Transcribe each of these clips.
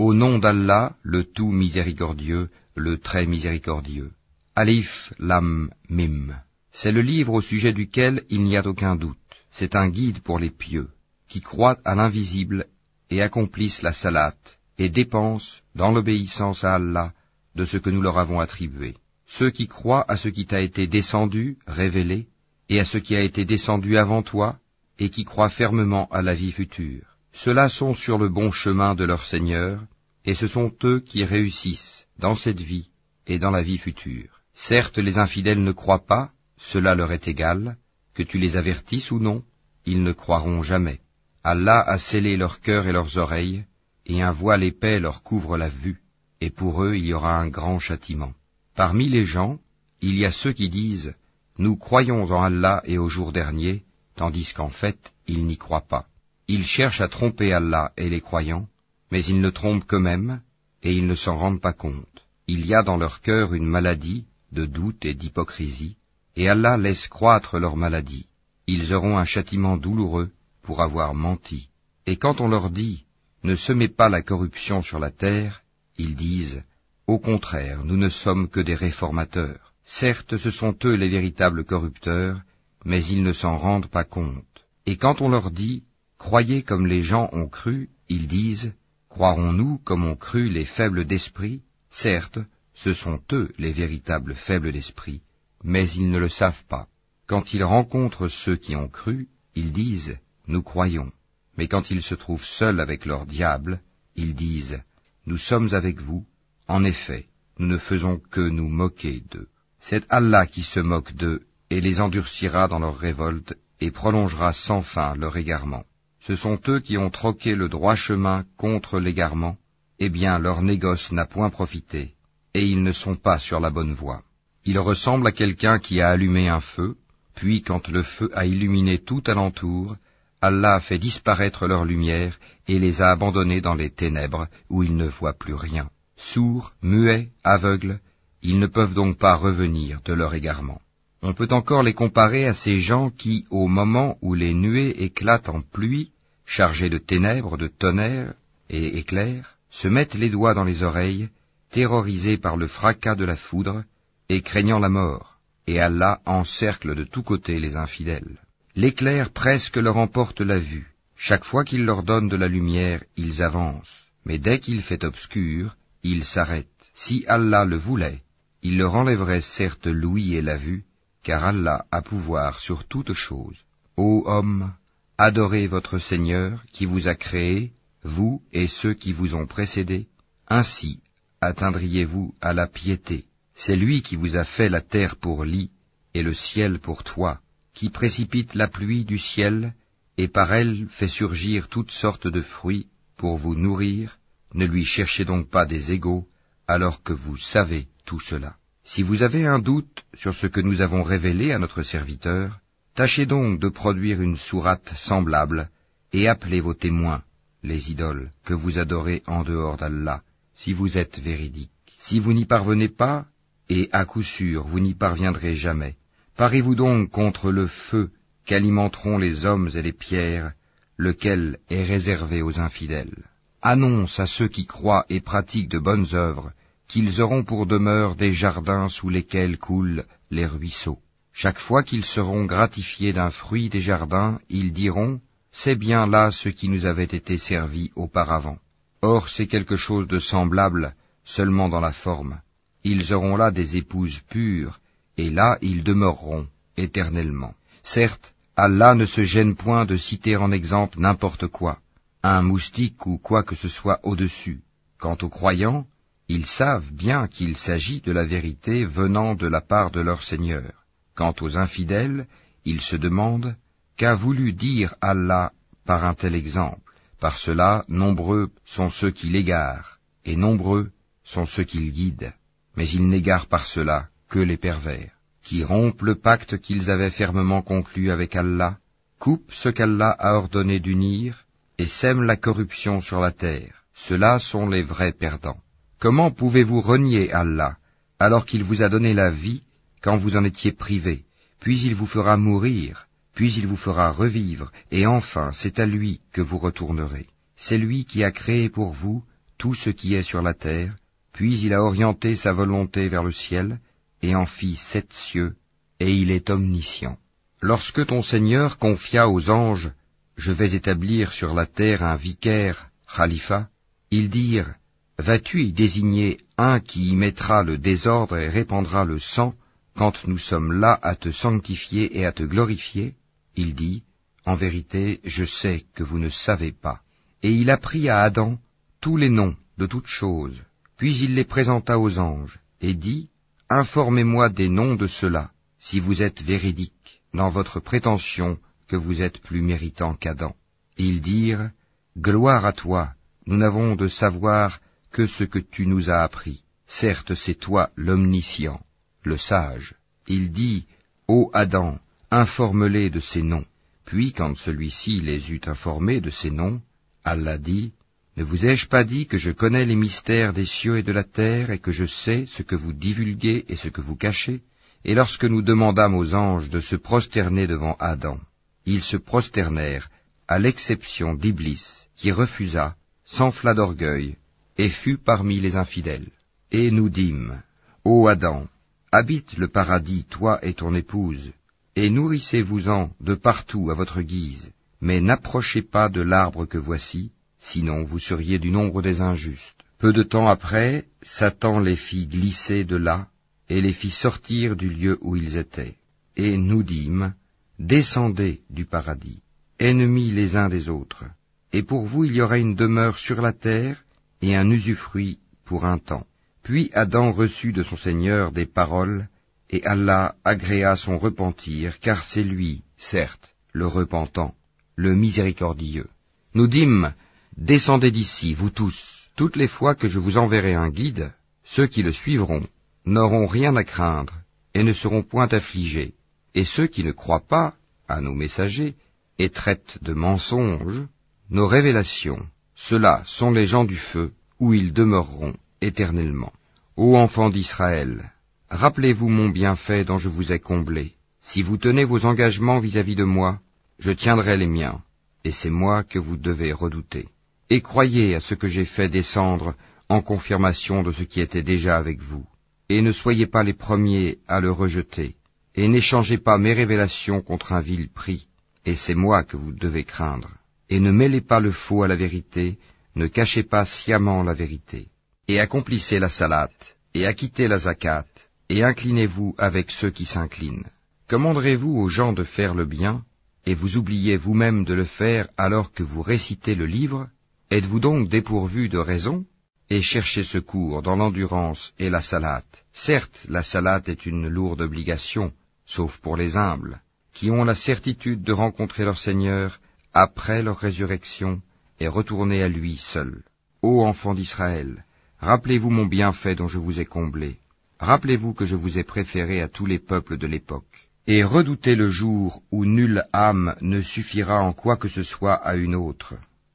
Au nom d'Allah, le tout miséricordieux, le très miséricordieux. Alif Lam Mim. C'est le livre au sujet duquel il n'y a aucun doute. C'est un guide pour les pieux, qui croient à l'invisible et accomplissent la salate, et dépensent, dans l'obéissance à Allah, de ce que nous leur avons attribué. Ceux qui croient à ce qui t'a été descendu, révélé, et à ce qui a été descendu avant toi, et qui croient fermement à la vie future. Ceux-là sont sur le bon chemin de leur Seigneur, et ce sont eux qui réussissent dans cette vie et dans la vie future. Certes, les infidèles ne croient pas, cela leur est égal, que tu les avertisses ou non, ils ne croiront jamais. Allah a scellé leur cœur et leurs oreilles, et un voile épais leur couvre la vue, et pour eux il y aura un grand châtiment. Parmi les gens, il y a ceux qui disent Nous croyons en Allah et au jour dernier, tandis qu'en fait, ils n'y croient pas. Ils cherchent à tromper Allah et les croyants, mais ils ne trompent qu'eux-mêmes, et ils ne s'en rendent pas compte. Il y a dans leur cœur une maladie de doute et d'hypocrisie, et Allah laisse croître leur maladie. Ils auront un châtiment douloureux pour avoir menti. Et quand on leur dit Ne semez pas la corruption sur la terre, ils disent Au contraire, nous ne sommes que des réformateurs. Certes, ce sont eux les véritables corrupteurs, mais ils ne s'en rendent pas compte. Et quand on leur dit Croyez comme les gens ont cru, ils disent Croirons-nous comme ont cru les faibles d'esprit? Certes, ce sont eux les véritables faibles d'esprit, mais ils ne le savent pas. Quand ils rencontrent ceux qui ont cru, ils disent Nous croyons. Mais quand ils se trouvent seuls avec leur diable, ils disent Nous sommes avec vous. En effet, nous ne faisons que nous moquer d'eux. C'est Allah qui se moque d'eux et les endurcira dans leur révolte et prolongera sans fin leur égarement. Ce sont eux qui ont troqué le droit chemin contre l'égarement, eh bien leur négoce n'a point profité, et ils ne sont pas sur la bonne voie. Ils ressemblent à quelqu'un qui a allumé un feu, puis quand le feu a illuminé tout alentour, Allah a fait disparaître leur lumière et les a abandonnés dans les ténèbres où ils ne voient plus rien. Sourds, muets, aveugles, ils ne peuvent donc pas revenir de leur égarement. On peut encore les comparer à ces gens qui, au moment où les nuées éclatent en pluie, chargées de ténèbres, de tonnerres et éclairs, se mettent les doigts dans les oreilles, terrorisés par le fracas de la foudre, et craignant la mort, et Allah encercle de tous côtés les infidèles. L'éclair presque leur emporte la vue. Chaque fois qu'il leur donne de la lumière, ils avancent, mais dès qu'il fait obscur, ils s'arrêtent. Si Allah le voulait, il leur enlèverait certes l'ouïe et la vue, car Allah a pouvoir sur toute chose. Ô homme, adorez votre Seigneur qui vous a créé, vous et ceux qui vous ont précédés, ainsi atteindriez-vous à la piété. C'est lui qui vous a fait la terre pour lit et le ciel pour toit, qui précipite la pluie du ciel et par elle fait surgir toutes sortes de fruits pour vous nourrir, ne lui cherchez donc pas des égaux, alors que vous savez tout cela. Si vous avez un doute sur ce que nous avons révélé à notre serviteur, tâchez donc de produire une sourate semblable, et appelez vos témoins, les idoles, que vous adorez en dehors d'Allah, si vous êtes véridiques. Si vous n'y parvenez pas, et à coup sûr vous n'y parviendrez jamais, parez-vous donc contre le feu qu'alimenteront les hommes et les pierres, lequel est réservé aux infidèles. Annonce à ceux qui croient et pratiquent de bonnes œuvres qu'ils auront pour demeure des jardins sous lesquels coulent les ruisseaux. Chaque fois qu'ils seront gratifiés d'un fruit des jardins, ils diront, C'est bien là ce qui nous avait été servi auparavant. Or c'est quelque chose de semblable, seulement dans la forme. Ils auront là des épouses pures, et là ils demeureront éternellement. Certes, Allah ne se gêne point de citer en exemple n'importe quoi, un moustique ou quoi que ce soit au-dessus. Quant aux croyants, ils savent bien qu'il s'agit de la vérité venant de la part de leur Seigneur. Quant aux infidèles, ils se demandent qu'a voulu dire Allah par un tel exemple? Par cela, nombreux sont ceux qui l'égarent, et nombreux sont ceux qui le guident. Mais ils n'égarent par cela que les pervers, qui rompent le pacte qu'ils avaient fermement conclu avec Allah, coupent ce qu'Allah a ordonné d'unir, et sèment la corruption sur la terre. Ceux-là sont les vrais perdants. Comment pouvez-vous renier Allah alors qu'il vous a donné la vie quand vous en étiez privé, puis il vous fera mourir, puis il vous fera revivre, et enfin c'est à lui que vous retournerez. C'est lui qui a créé pour vous tout ce qui est sur la terre, puis il a orienté sa volonté vers le ciel, et en fit sept cieux, et il est omniscient. Lorsque ton Seigneur confia aux anges, Je vais établir sur la terre un vicaire, Khalifa, ils dirent, Vas-tu y désigner un qui y mettra le désordre et répandra le sang, quand nous sommes là à te sanctifier et à te glorifier? Il dit, En vérité, je sais que vous ne savez pas. Et il apprit à Adam tous les noms de toutes choses, puis il les présenta aux anges, et dit, Informez-moi des noms de ceux-là, si vous êtes véridiques dans votre prétention que vous êtes plus méritant qu'Adam. Ils dirent, Gloire à toi, nous n'avons de savoir que ce que tu nous as appris. Certes, c'est toi l'omniscient le sage. Il dit, Ô Adam, informe-les de ces noms. Puis, quand celui-ci les eut informés de ces noms, Allah dit, Ne vous ai-je pas dit que je connais les mystères des cieux et de la terre, et que je sais ce que vous divulguez et ce que vous cachez? Et lorsque nous demandâmes aux anges de se prosterner devant Adam, ils se prosternèrent, à l'exception d'Iblis, qui refusa, s'enfla d'orgueil, et fut parmi les infidèles. Et nous dîmes, Ô Adam, Habite le paradis, toi et ton épouse, et nourrissez-vous-en de partout à votre guise, mais n'approchez pas de l'arbre que voici, sinon vous seriez du nombre des injustes. Peu de temps après, Satan les fit glisser de là, et les fit sortir du lieu où ils étaient. Et nous dîmes, Descendez du paradis, ennemis les uns des autres, et pour vous il y aura une demeure sur la terre, et un usufruit pour un temps. Puis Adam reçut de son Seigneur des paroles, et Allah agréa son repentir, car c'est lui, certes, le repentant, le miséricordieux. Nous dîmes, Descendez d'ici, vous tous, toutes les fois que je vous enverrai un guide, ceux qui le suivront n'auront rien à craindre, et ne seront point affligés, et ceux qui ne croient pas à nos messagers, et traitent de mensonges, nos révélations, ceux-là sont les gens du feu, où ils demeureront éternellement. Ô enfants d'Israël, rappelez-vous mon bienfait dont je vous ai comblé. Si vous tenez vos engagements vis-à-vis de moi, je tiendrai les miens, et c'est moi que vous devez redouter. Et croyez à ce que j'ai fait descendre en confirmation de ce qui était déjà avec vous. Et ne soyez pas les premiers à le rejeter, et n'échangez pas mes révélations contre un vil prix, et c'est moi que vous devez craindre. Et ne mêlez pas le faux à la vérité, ne cachez pas sciemment la vérité et accomplissez la salate, et acquittez la zakat, et inclinez-vous avec ceux qui s'inclinent. Commanderez-vous aux gens de faire le bien, et vous oubliez vous-même de le faire alors que vous récitez le livre? Êtes-vous donc dépourvu de raison? Et cherchez secours dans l'endurance et la salate. Certes, la salate est une lourde obligation, sauf pour les humbles, qui ont la certitude de rencontrer leur Seigneur après leur résurrection et retourner à lui seul. Ô enfants d'Israël, Rappelez-vous mon bienfait dont je vous ai comblé. Rappelez-vous que je vous ai préféré à tous les peuples de l'époque. Et redoutez le jour où nulle âme ne suffira en quoi que ce soit à une autre,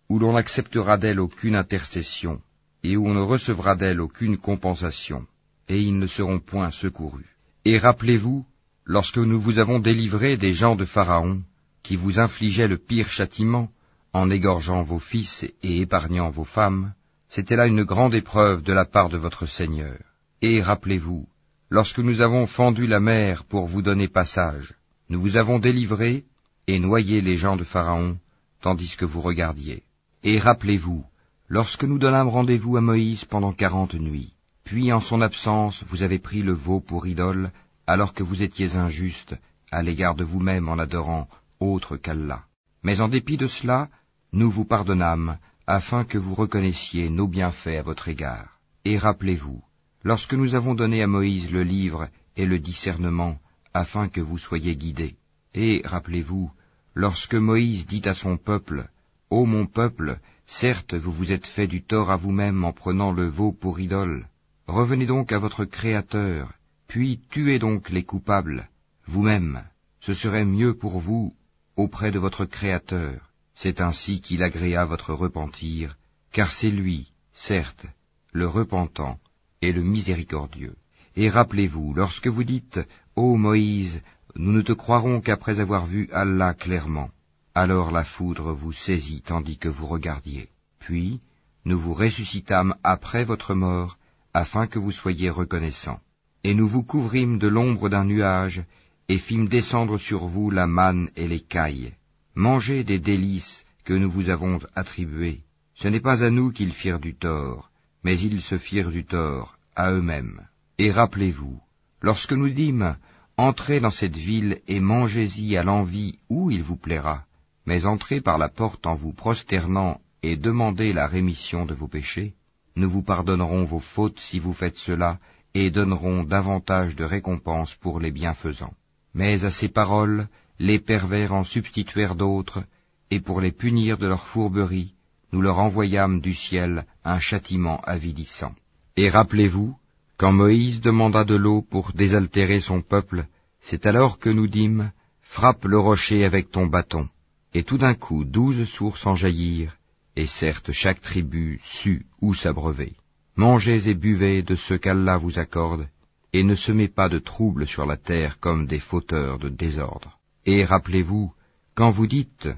où l'on n'acceptera d'elle aucune intercession, et où on ne recevra d'elle aucune compensation, et ils ne seront point secourus. Et rappelez-vous, lorsque nous vous avons délivré des gens de Pharaon, qui vous infligeaient le pire châtiment, en égorgeant vos fils et épargnant vos femmes, c'était là une grande épreuve de la part de votre Seigneur. Et rappelez-vous, lorsque nous avons fendu la mer pour vous donner passage, nous vous avons délivré et noyé les gens de Pharaon, tandis que vous regardiez. Et rappelez-vous, lorsque nous donnâmes rendez-vous à Moïse pendant quarante nuits, puis en son absence vous avez pris le veau pour idole, alors que vous étiez injuste à l'égard de vous-même en adorant autre qu'Allah. Mais en dépit de cela, nous vous pardonnâmes, afin que vous reconnaissiez nos bienfaits à votre égard. Et rappelez-vous, lorsque nous avons donné à Moïse le livre et le discernement, afin que vous soyez guidés. Et rappelez-vous, lorsque Moïse dit à son peuple, Ô mon peuple, certes vous vous êtes fait du tort à vous-même en prenant le veau pour idole. Revenez donc à votre Créateur, puis tuez donc les coupables, vous-même. Ce serait mieux pour vous auprès de votre Créateur. C'est ainsi qu'il agréa votre repentir, car c'est lui, certes, le repentant et le miséricordieux. Et rappelez-vous, lorsque vous dites, Ô Moïse, nous ne te croirons qu'après avoir vu Allah clairement, alors la foudre vous saisit tandis que vous regardiez. Puis, nous vous ressuscitâmes après votre mort, afin que vous soyez reconnaissants. Et nous vous couvrîmes de l'ombre d'un nuage, et fîmes descendre sur vous la manne et les cailles. Mangez des délices que nous vous avons attribuées. Ce n'est pas à nous qu'ils firent du tort, mais ils se firent du tort à eux-mêmes. Et rappelez-vous, lorsque nous dîmes, Entrez dans cette ville et mangez-y à l'envie où il vous plaira, mais entrez par la porte en vous prosternant et demandez la rémission de vos péchés, nous vous pardonnerons vos fautes si vous faites cela, et donnerons davantage de récompenses pour les bienfaisants. Mais à ces paroles, les pervers en substituèrent d'autres, et pour les punir de leur fourberie, nous leur envoyâmes du ciel un châtiment avilissant. Et rappelez-vous, quand Moïse demanda de l'eau pour désaltérer son peuple, c'est alors que nous dîmes, Frappe le rocher avec ton bâton. Et tout d'un coup douze sources en jaillirent, et certes chaque tribu sut où s'abreuver. Mangez et buvez de ce qu'Allah vous accorde, et ne semez pas de troubles sur la terre comme des fauteurs de désordre. Et rappelez-vous, quand vous dites,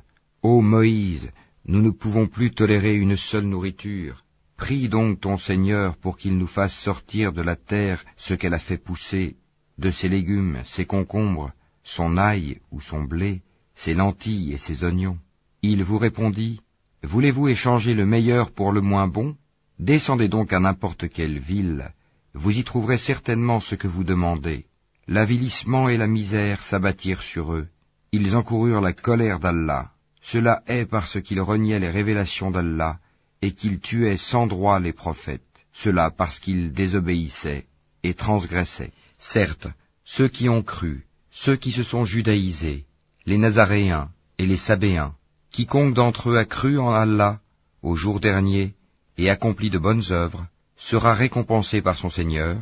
Ô Moïse, nous ne pouvons plus tolérer une seule nourriture, Prie donc ton Seigneur pour qu'il nous fasse sortir de la terre ce qu'elle a fait pousser, de ses légumes, ses concombres, son ail ou son blé, ses lentilles et ses oignons. Il vous répondit, Voulez-vous échanger le meilleur pour le moins bon? Descendez donc à n'importe quelle ville, vous y trouverez certainement ce que vous demandez. L'avilissement et la misère s'abattirent sur eux. Ils encoururent la colère d'Allah. Cela est parce qu'ils reniaient les révélations d'Allah et qu'il tuait sans droit les prophètes, cela parce qu'ils désobéissaient et transgressaient. Certes, ceux qui ont cru, ceux qui se sont judaïsés, les Nazaréens et les Sabéens, quiconque d'entre eux a cru en Allah au jour dernier et accompli de bonnes œuvres, sera récompensé par son Seigneur,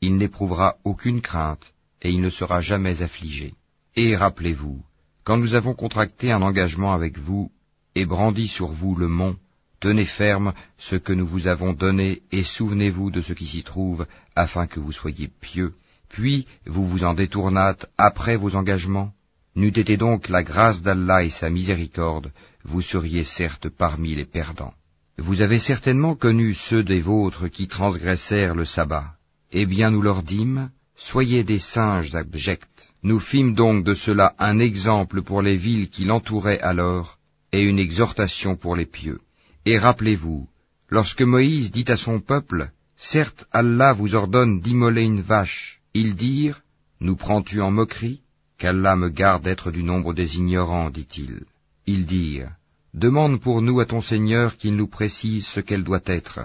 il n'éprouvera aucune crainte et il ne sera jamais affligé. Et rappelez-vous, quand nous avons contracté un engagement avec vous et brandi sur vous le mont, Tenez ferme ce que nous vous avons donné, et souvenez-vous de ce qui s'y trouve, afin que vous soyez pieux. Puis vous vous en détournâtes après vos engagements. N'eût été donc la grâce d'Allah et sa miséricorde, vous seriez certes parmi les perdants. Vous avez certainement connu ceux des vôtres qui transgressèrent le sabbat. Eh bien nous leur dîmes, Soyez des singes abjects. Nous fîmes donc de cela un exemple pour les villes qui l'entouraient alors, et une exhortation pour les pieux. Et rappelez-vous, lorsque Moïse dit à son peuple, Certes Allah vous ordonne d'immoler une vache, ils dirent, Nous prends-tu en moquerie Qu'Allah me garde d'être du nombre des ignorants, dit-il. Ils dirent, Demande pour nous à ton Seigneur qu'il nous précise ce qu'elle doit être.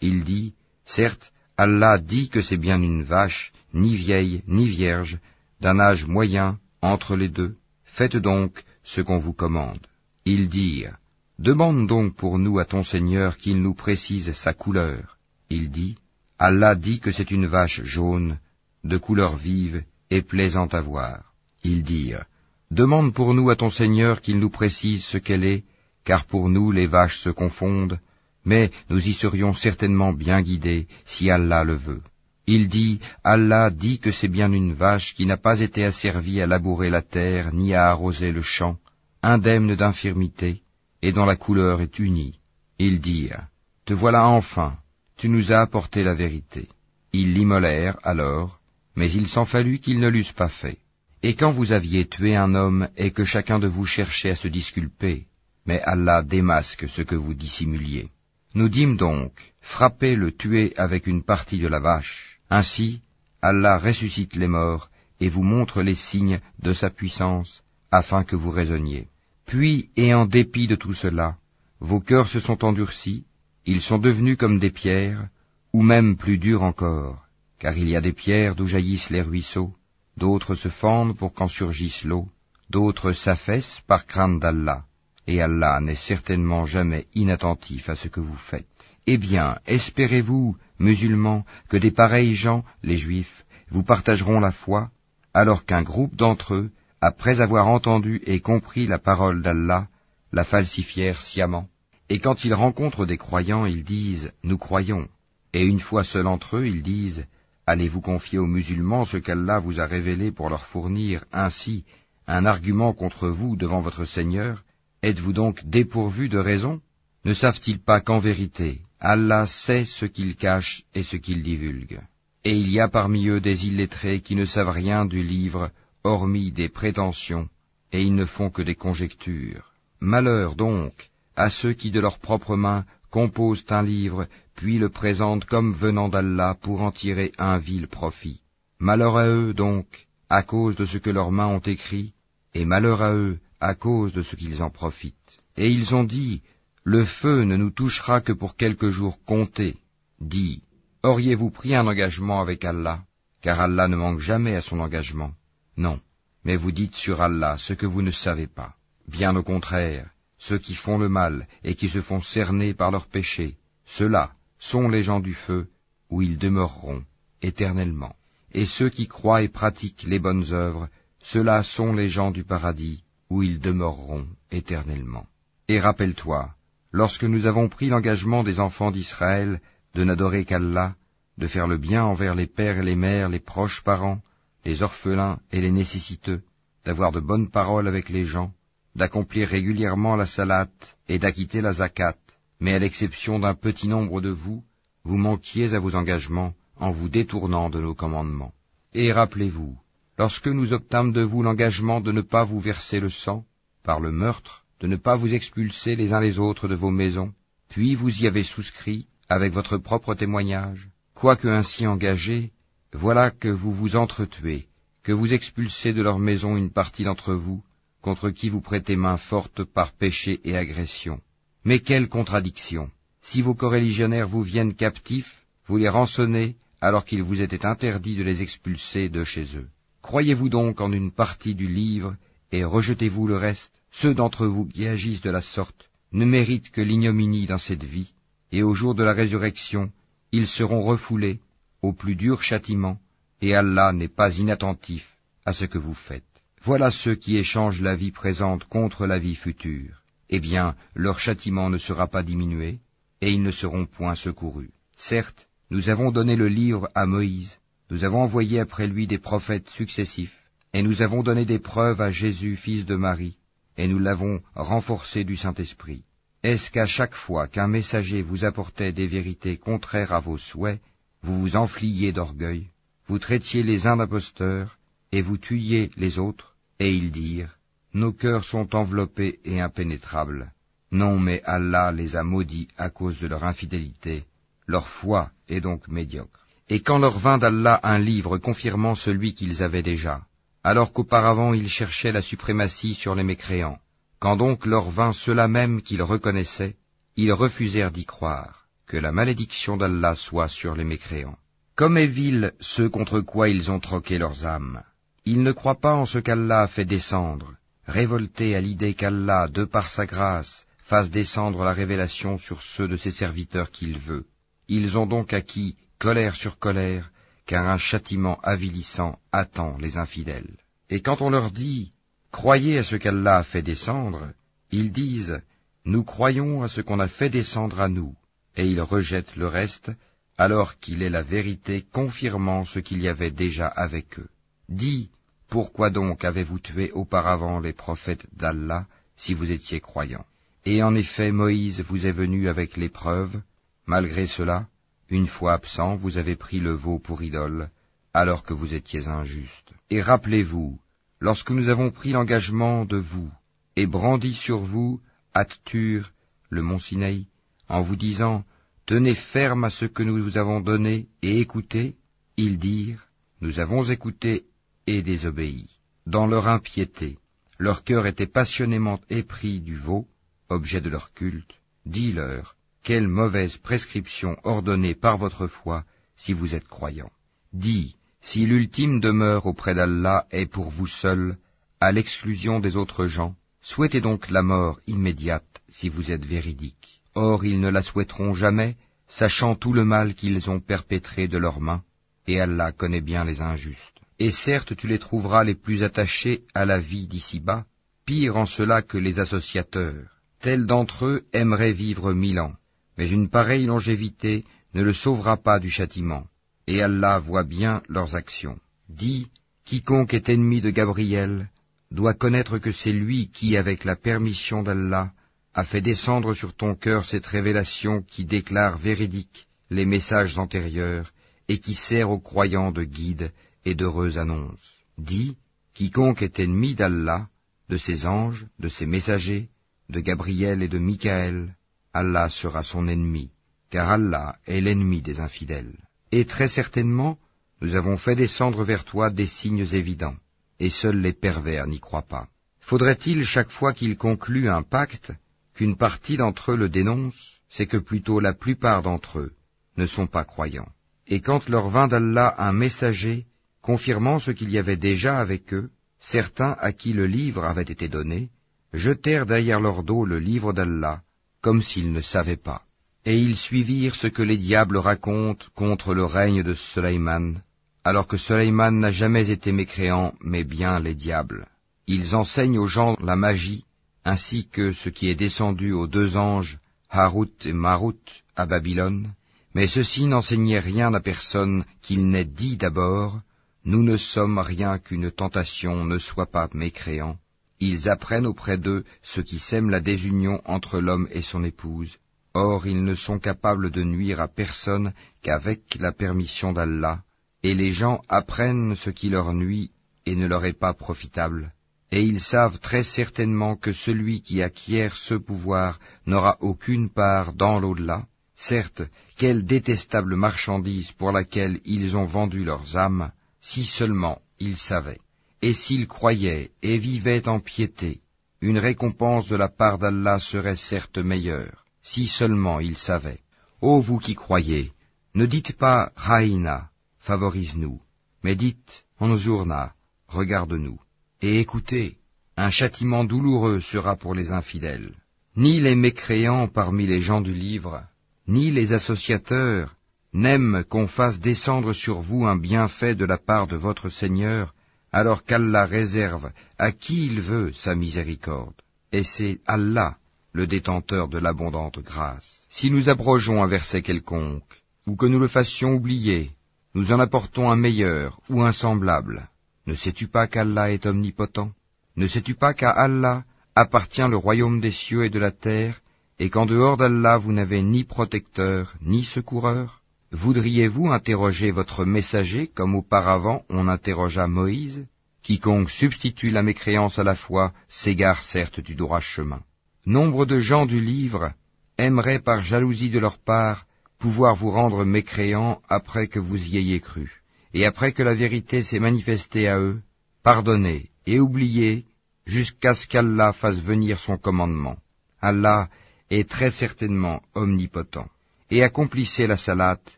Il dit, Certes, Allah dit que c'est bien une vache, ni vieille, ni vierge, d'un âge moyen, entre les deux. Faites donc ce qu'on vous commande. Ils dirent, Demande donc pour nous à ton Seigneur qu'il nous précise sa couleur. Il dit, Allah dit que c'est une vache jaune, de couleur vive et plaisante à voir. Ils dirent, Demande pour nous à ton Seigneur qu'il nous précise ce qu'elle est, car pour nous les vaches se confondent, mais nous y serions certainement bien guidés si Allah le veut. Il dit, Allah dit que c'est bien une vache qui n'a pas été asservie à labourer la terre ni à arroser le champ, indemne d'infirmité, et dont la couleur est unie. Ils dirent, Te voilà enfin, tu nous as apporté la vérité. Ils l'immolèrent alors, mais il s'en fallut qu'ils ne l'eussent pas fait. Et quand vous aviez tué un homme et que chacun de vous cherchait à se disculper, mais Allah démasque ce que vous dissimuliez. Nous dîmes donc, frappez le tuer avec une partie de la vache. Ainsi, Allah ressuscite les morts et vous montre les signes de sa puissance, afin que vous raisonniez. Puis, et en dépit de tout cela, vos cœurs se sont endurcis, ils sont devenus comme des pierres, ou même plus durs encore, car il y a des pierres d'où jaillissent les ruisseaux, d'autres se fendent pour qu'en surgisse l'eau, d'autres s'affaissent par crainte d'Allah, et Allah n'est certainement jamais inattentif à ce que vous faites. Eh bien, espérez-vous, musulmans, que des pareils gens, les juifs, vous partageront la foi, alors qu'un groupe d'entre eux après avoir entendu et compris la parole d'Allah, la falsifièrent sciemment. Et quand ils rencontrent des croyants, ils disent ⁇ Nous croyons ⁇ Et une fois seuls entre eux, ils disent ⁇ Allez-vous confier aux musulmans ce qu'Allah vous a révélé pour leur fournir ainsi un argument contre vous devant votre Seigneur Êtes-vous donc dépourvus de raison? Ne savent-ils pas qu'en vérité, Allah sait ce qu'ils cachent et ce qu'ils divulguent. Et il y a parmi eux des illettrés qui ne savent rien du livre, hormis des prétentions, et ils ne font que des conjectures. Malheur donc à ceux qui de leurs propres mains composent un livre, puis le présentent comme venant d'Allah pour en tirer un vil profit. Malheur à eux donc, à cause de ce que leurs mains ont écrit, et malheur à eux à cause de ce qu'ils en profitent. Et ils ont dit, le feu ne nous touchera que pour quelques jours comptés. Dis, auriez-vous pris un engagement avec Allah Car Allah ne manque jamais à son engagement? Non, mais vous dites sur Allah ce que vous ne savez pas. Bien au contraire, ceux qui font le mal et qui se font cerner par leurs péchés, ceux-là sont les gens du feu, où ils demeureront éternellement. Et ceux qui croient et pratiquent les bonnes œuvres, ceux-là sont les gens du paradis, où ils demeureront éternellement. Et rappelle-toi, lorsque nous avons pris l'engagement des enfants d'Israël de n'adorer qu'Allah, de faire le bien envers les pères et les mères, les proches parents, les orphelins et les nécessiteux, d'avoir de bonnes paroles avec les gens, d'accomplir régulièrement la salate et d'acquitter la zakat, mais à l'exception d'un petit nombre de vous, vous manquiez à vos engagements en vous détournant de nos commandements. Et rappelez-vous, lorsque nous obtâmes de vous l'engagement de ne pas vous verser le sang, par le meurtre, de ne pas vous expulser les uns les autres de vos maisons, puis vous y avez souscrit avec votre propre témoignage, quoique ainsi engagé, voilà que vous vous entretuez, que vous expulsez de leur maison une partie d'entre vous, contre qui vous prêtez main forte par péché et agression. Mais quelle contradiction Si vos coreligionnaires vous viennent captifs, vous les rançonnez alors qu'il vous était interdit de les expulser de chez eux. Croyez-vous donc en une partie du livre et rejetez-vous le reste? Ceux d'entre vous qui agissent de la sorte ne méritent que l'ignominie dans cette vie, et au jour de la résurrection, ils seront refoulés au plus dur châtiment, et Allah n'est pas inattentif à ce que vous faites. Voilà ceux qui échangent la vie présente contre la vie future. Eh bien, leur châtiment ne sera pas diminué, et ils ne seront point secourus. Certes, nous avons donné le livre à Moïse, nous avons envoyé après lui des prophètes successifs, et nous avons donné des preuves à Jésus, fils de Marie, et nous l'avons renforcé du Saint-Esprit. Est-ce qu'à chaque fois qu'un messager vous apportait des vérités contraires à vos souhaits, vous vous enfliez d'orgueil, vous traitiez les uns d'imposteurs, et vous tuiez les autres, et ils dirent, Nos cœurs sont enveloppés et impénétrables. Non, mais Allah les a maudits à cause de leur infidélité, leur foi est donc médiocre. Et quand leur vint d'Allah un livre confirmant celui qu'ils avaient déjà, alors qu'auparavant ils cherchaient la suprématie sur les mécréants, quand donc leur vint cela même qu'ils reconnaissaient, ils refusèrent d'y croire, que la malédiction d'Allah soit sur les mécréants. Comme est vil ceux contre quoi ils ont troqué leurs âmes. Ils ne croient pas en ce qu'Allah a fait descendre, révoltés à l'idée qu'Allah, de par sa grâce, fasse descendre la révélation sur ceux de ses serviteurs qu'il veut. Ils ont donc acquis colère sur colère, car un châtiment avilissant attend les infidèles. Et quand on leur dit Croyez à ce qu'Allah a fait descendre, ils disent Nous croyons à ce qu'on a fait descendre à nous, et ils rejettent le reste, alors qu'il est la vérité confirmant ce qu'il y avait déjà avec eux. Dis, pourquoi donc avez-vous tué auparavant les prophètes d'Allah si vous étiez croyants? Et en effet, Moïse vous est venu avec l'épreuve, malgré cela, une fois absent, vous avez pris le veau pour idole, alors que vous étiez injuste. Et rappelez-vous, lorsque nous avons pris l'engagement de vous, et brandi sur vous, Attur, le mont Sinaï, en vous disant, Tenez ferme à ce que nous vous avons donné, et écoutez, ils dirent, Nous avons écouté et désobéi. Dans leur impiété, leur cœur était passionnément épris du veau, objet de leur culte. Dis-leur, quelle mauvaise prescription ordonnée par votre foi si vous êtes croyants. Dis, si l'ultime demeure auprès d'Allah est pour vous seul, à l'exclusion des autres gens, souhaitez donc la mort immédiate si vous êtes véridique. Or ils ne la souhaiteront jamais, sachant tout le mal qu'ils ont perpétré de leurs mains, et Allah connaît bien les injustes. Et certes tu les trouveras les plus attachés à la vie d'ici-bas, pire en cela que les associateurs. Tels d'entre eux aimeraient vivre mille ans, mais une pareille longévité ne le sauvera pas du châtiment, et Allah voit bien leurs actions. Dis, quiconque est ennemi de Gabriel doit connaître que c'est lui qui, avec la permission d'Allah, a fait descendre sur ton cœur cette révélation qui déclare véridique les messages antérieurs et qui sert aux croyants de guide et d'heureuse annonce. Dis, quiconque est ennemi d'Allah, de ses anges, de ses messagers, de Gabriel et de Michael, Allah sera son ennemi, car Allah est l'ennemi des infidèles. Et très certainement, nous avons fait descendre vers toi des signes évidents, et seuls les pervers n'y croient pas. Faudrait-il chaque fois qu'ils concluent un pacte qu'une partie d'entre eux le dénonce? C'est que plutôt la plupart d'entre eux ne sont pas croyants. Et quand leur vint d'Allah un messager confirmant ce qu'il y avait déjà avec eux, certains à qui le livre avait été donné, jetèrent derrière leur dos le livre d'Allah, comme s'ils ne savaient pas. Et ils suivirent ce que les diables racontent contre le règne de Sulayman, alors que Sulayman n'a jamais été mécréant, mais bien les diables. Ils enseignent aux gens la magie, ainsi que ce qui est descendu aux deux anges, Harut et Marut, à Babylone, mais ceux-ci n'enseignaient rien à personne qu'il n'ait dit d'abord, Nous ne sommes rien qu'une tentation, ne sois pas mécréant. Ils apprennent auprès d'eux ce qui sème la désunion entre l'homme et son épouse. Or ils ne sont capables de nuire à personne qu'avec la permission d'Allah, et les gens apprennent ce qui leur nuit et ne leur est pas profitable. Et ils savent très certainement que celui qui acquiert ce pouvoir n'aura aucune part dans l'au-delà. Certes, quelle détestable marchandise pour laquelle ils ont vendu leurs âmes, si seulement ils savaient. Et s'ils croyaient et vivaient en piété, une récompense de la part d'Allah serait certes meilleure, si seulement ils savaient. Ô vous qui croyez, ne dites pas Raïna, favorise-nous, mais dites Anzurna, regarde-nous. Et écoutez, un châtiment douloureux sera pour les infidèles. Ni les mécréants parmi les gens du livre, ni les associateurs n'aiment qu'on fasse descendre sur vous un bienfait de la part de votre Seigneur, alors qu'Allah réserve à qui il veut sa miséricorde. Et c'est Allah, le détenteur de l'abondante grâce. Si nous abrogeons un verset quelconque, ou que nous le fassions oublier, nous en apportons un meilleur ou un semblable. Ne sais-tu pas qu'Allah est omnipotent? Ne sais-tu pas qu'à Allah appartient le royaume des cieux et de la terre, et qu'en dehors d'Allah vous n'avez ni protecteur ni secoureur? Voudriez-vous interroger votre messager comme auparavant on interrogea Moïse? Quiconque substitue la mécréance à la foi s'égare certes du droit chemin. Nombre de gens du livre aimeraient par jalousie de leur part pouvoir vous rendre mécréants après que vous y ayez cru, et après que la vérité s'est manifestée à eux, pardonnez et oubliez jusqu'à ce qu'Allah fasse venir son commandement. Allah est très certainement omnipotent. Et accomplissez la salate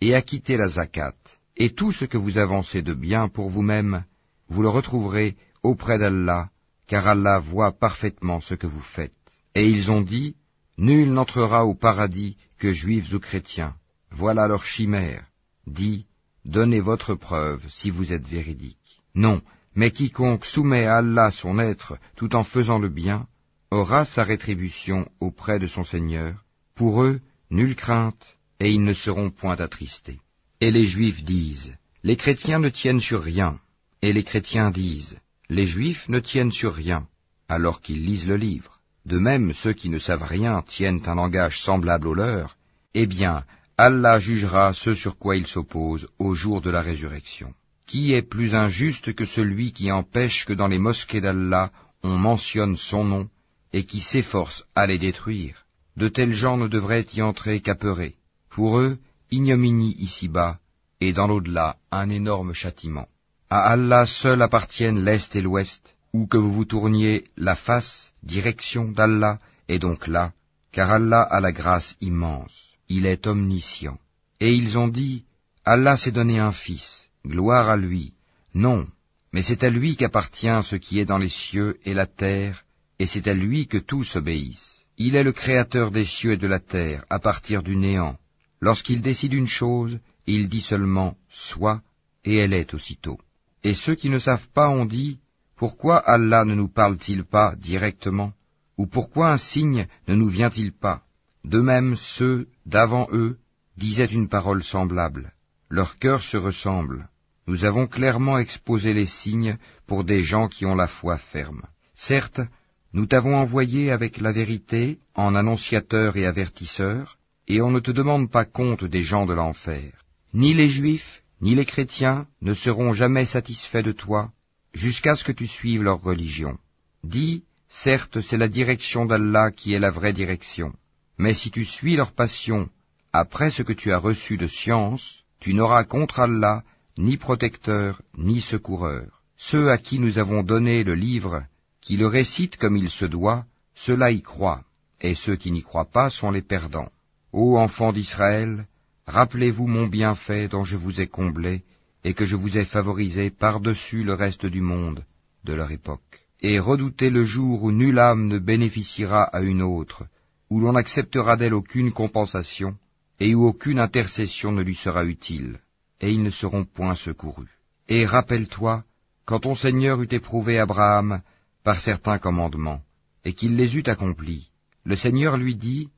et acquittez la zakat, et tout ce que vous avancez de bien pour vous-même, vous le retrouverez auprès d'Allah, car Allah voit parfaitement ce que vous faites. Et ils ont dit, Nul n'entrera au paradis que juifs ou chrétiens. Voilà leur chimère. Dit, Donnez votre preuve si vous êtes véridique. Non, mais quiconque soumet à Allah son être tout en faisant le bien, aura sa rétribution auprès de son Seigneur. Pour eux, nulle crainte, et ils ne seront point attristés. Et les Juifs disent, les chrétiens ne tiennent sur rien, et les chrétiens disent, les Juifs ne tiennent sur rien, alors qu'ils lisent le livre. De même, ceux qui ne savent rien tiennent un langage semblable au leur, eh bien, Allah jugera ce sur quoi ils s'opposent au jour de la résurrection. Qui est plus injuste que celui qui empêche que dans les mosquées d'Allah on mentionne son nom et qui s'efforce à les détruire? De tels gens ne devraient y entrer qu'apeurés. Pour eux, ignominie ici-bas, et dans l'au-delà, un énorme châtiment. À Allah seul appartiennent l'Est et l'Ouest, où que vous vous tourniez la face, direction d'Allah, est donc là, car Allah a la grâce immense, il est omniscient. Et ils ont dit, Allah s'est donné un fils, gloire à lui. Non, mais c'est à lui qu'appartient ce qui est dans les cieux et la terre, et c'est à lui que tous obéissent. Il est le créateur des cieux et de la terre, à partir du néant, Lorsqu'il décide une chose, il dit seulement soit, et elle est aussitôt. Et ceux qui ne savent pas ont dit, pourquoi Allah ne nous parle-t-il pas directement Ou pourquoi un signe ne nous vient-il pas? De même, ceux d'avant eux disaient une parole semblable. Leurs cœurs se ressemblent. Nous avons clairement exposé les signes pour des gens qui ont la foi ferme. Certes, Nous t'avons envoyé avec la vérité en annonciateur et avertisseur, et on ne te demande pas compte des gens de l'enfer. Ni les Juifs, ni les chrétiens ne seront jamais satisfaits de toi, jusqu'à ce que tu suives leur religion. Dis, certes, c'est la direction d'Allah qui est la vraie direction, mais si tu suis leur passion après ce que tu as reçu de science, tu n'auras contre Allah ni protecteur ni secoureur. Ceux à qui nous avons donné le livre, qui le récitent comme il se doit, ceux-là y croient, et ceux qui n'y croient pas sont les perdants. Ô enfants d'Israël, rappelez-vous mon bienfait dont je vous ai comblé, et que je vous ai favorisé par-dessus le reste du monde de leur époque. Et redoutez le jour où nulle âme ne bénéficiera à une autre, où l'on n'acceptera d'elle aucune compensation, et où aucune intercession ne lui sera utile, et ils ne seront point secourus. Et rappelle-toi, quand ton Seigneur eut éprouvé Abraham par certains commandements, et qu'il les eut accomplis, le Seigneur lui dit,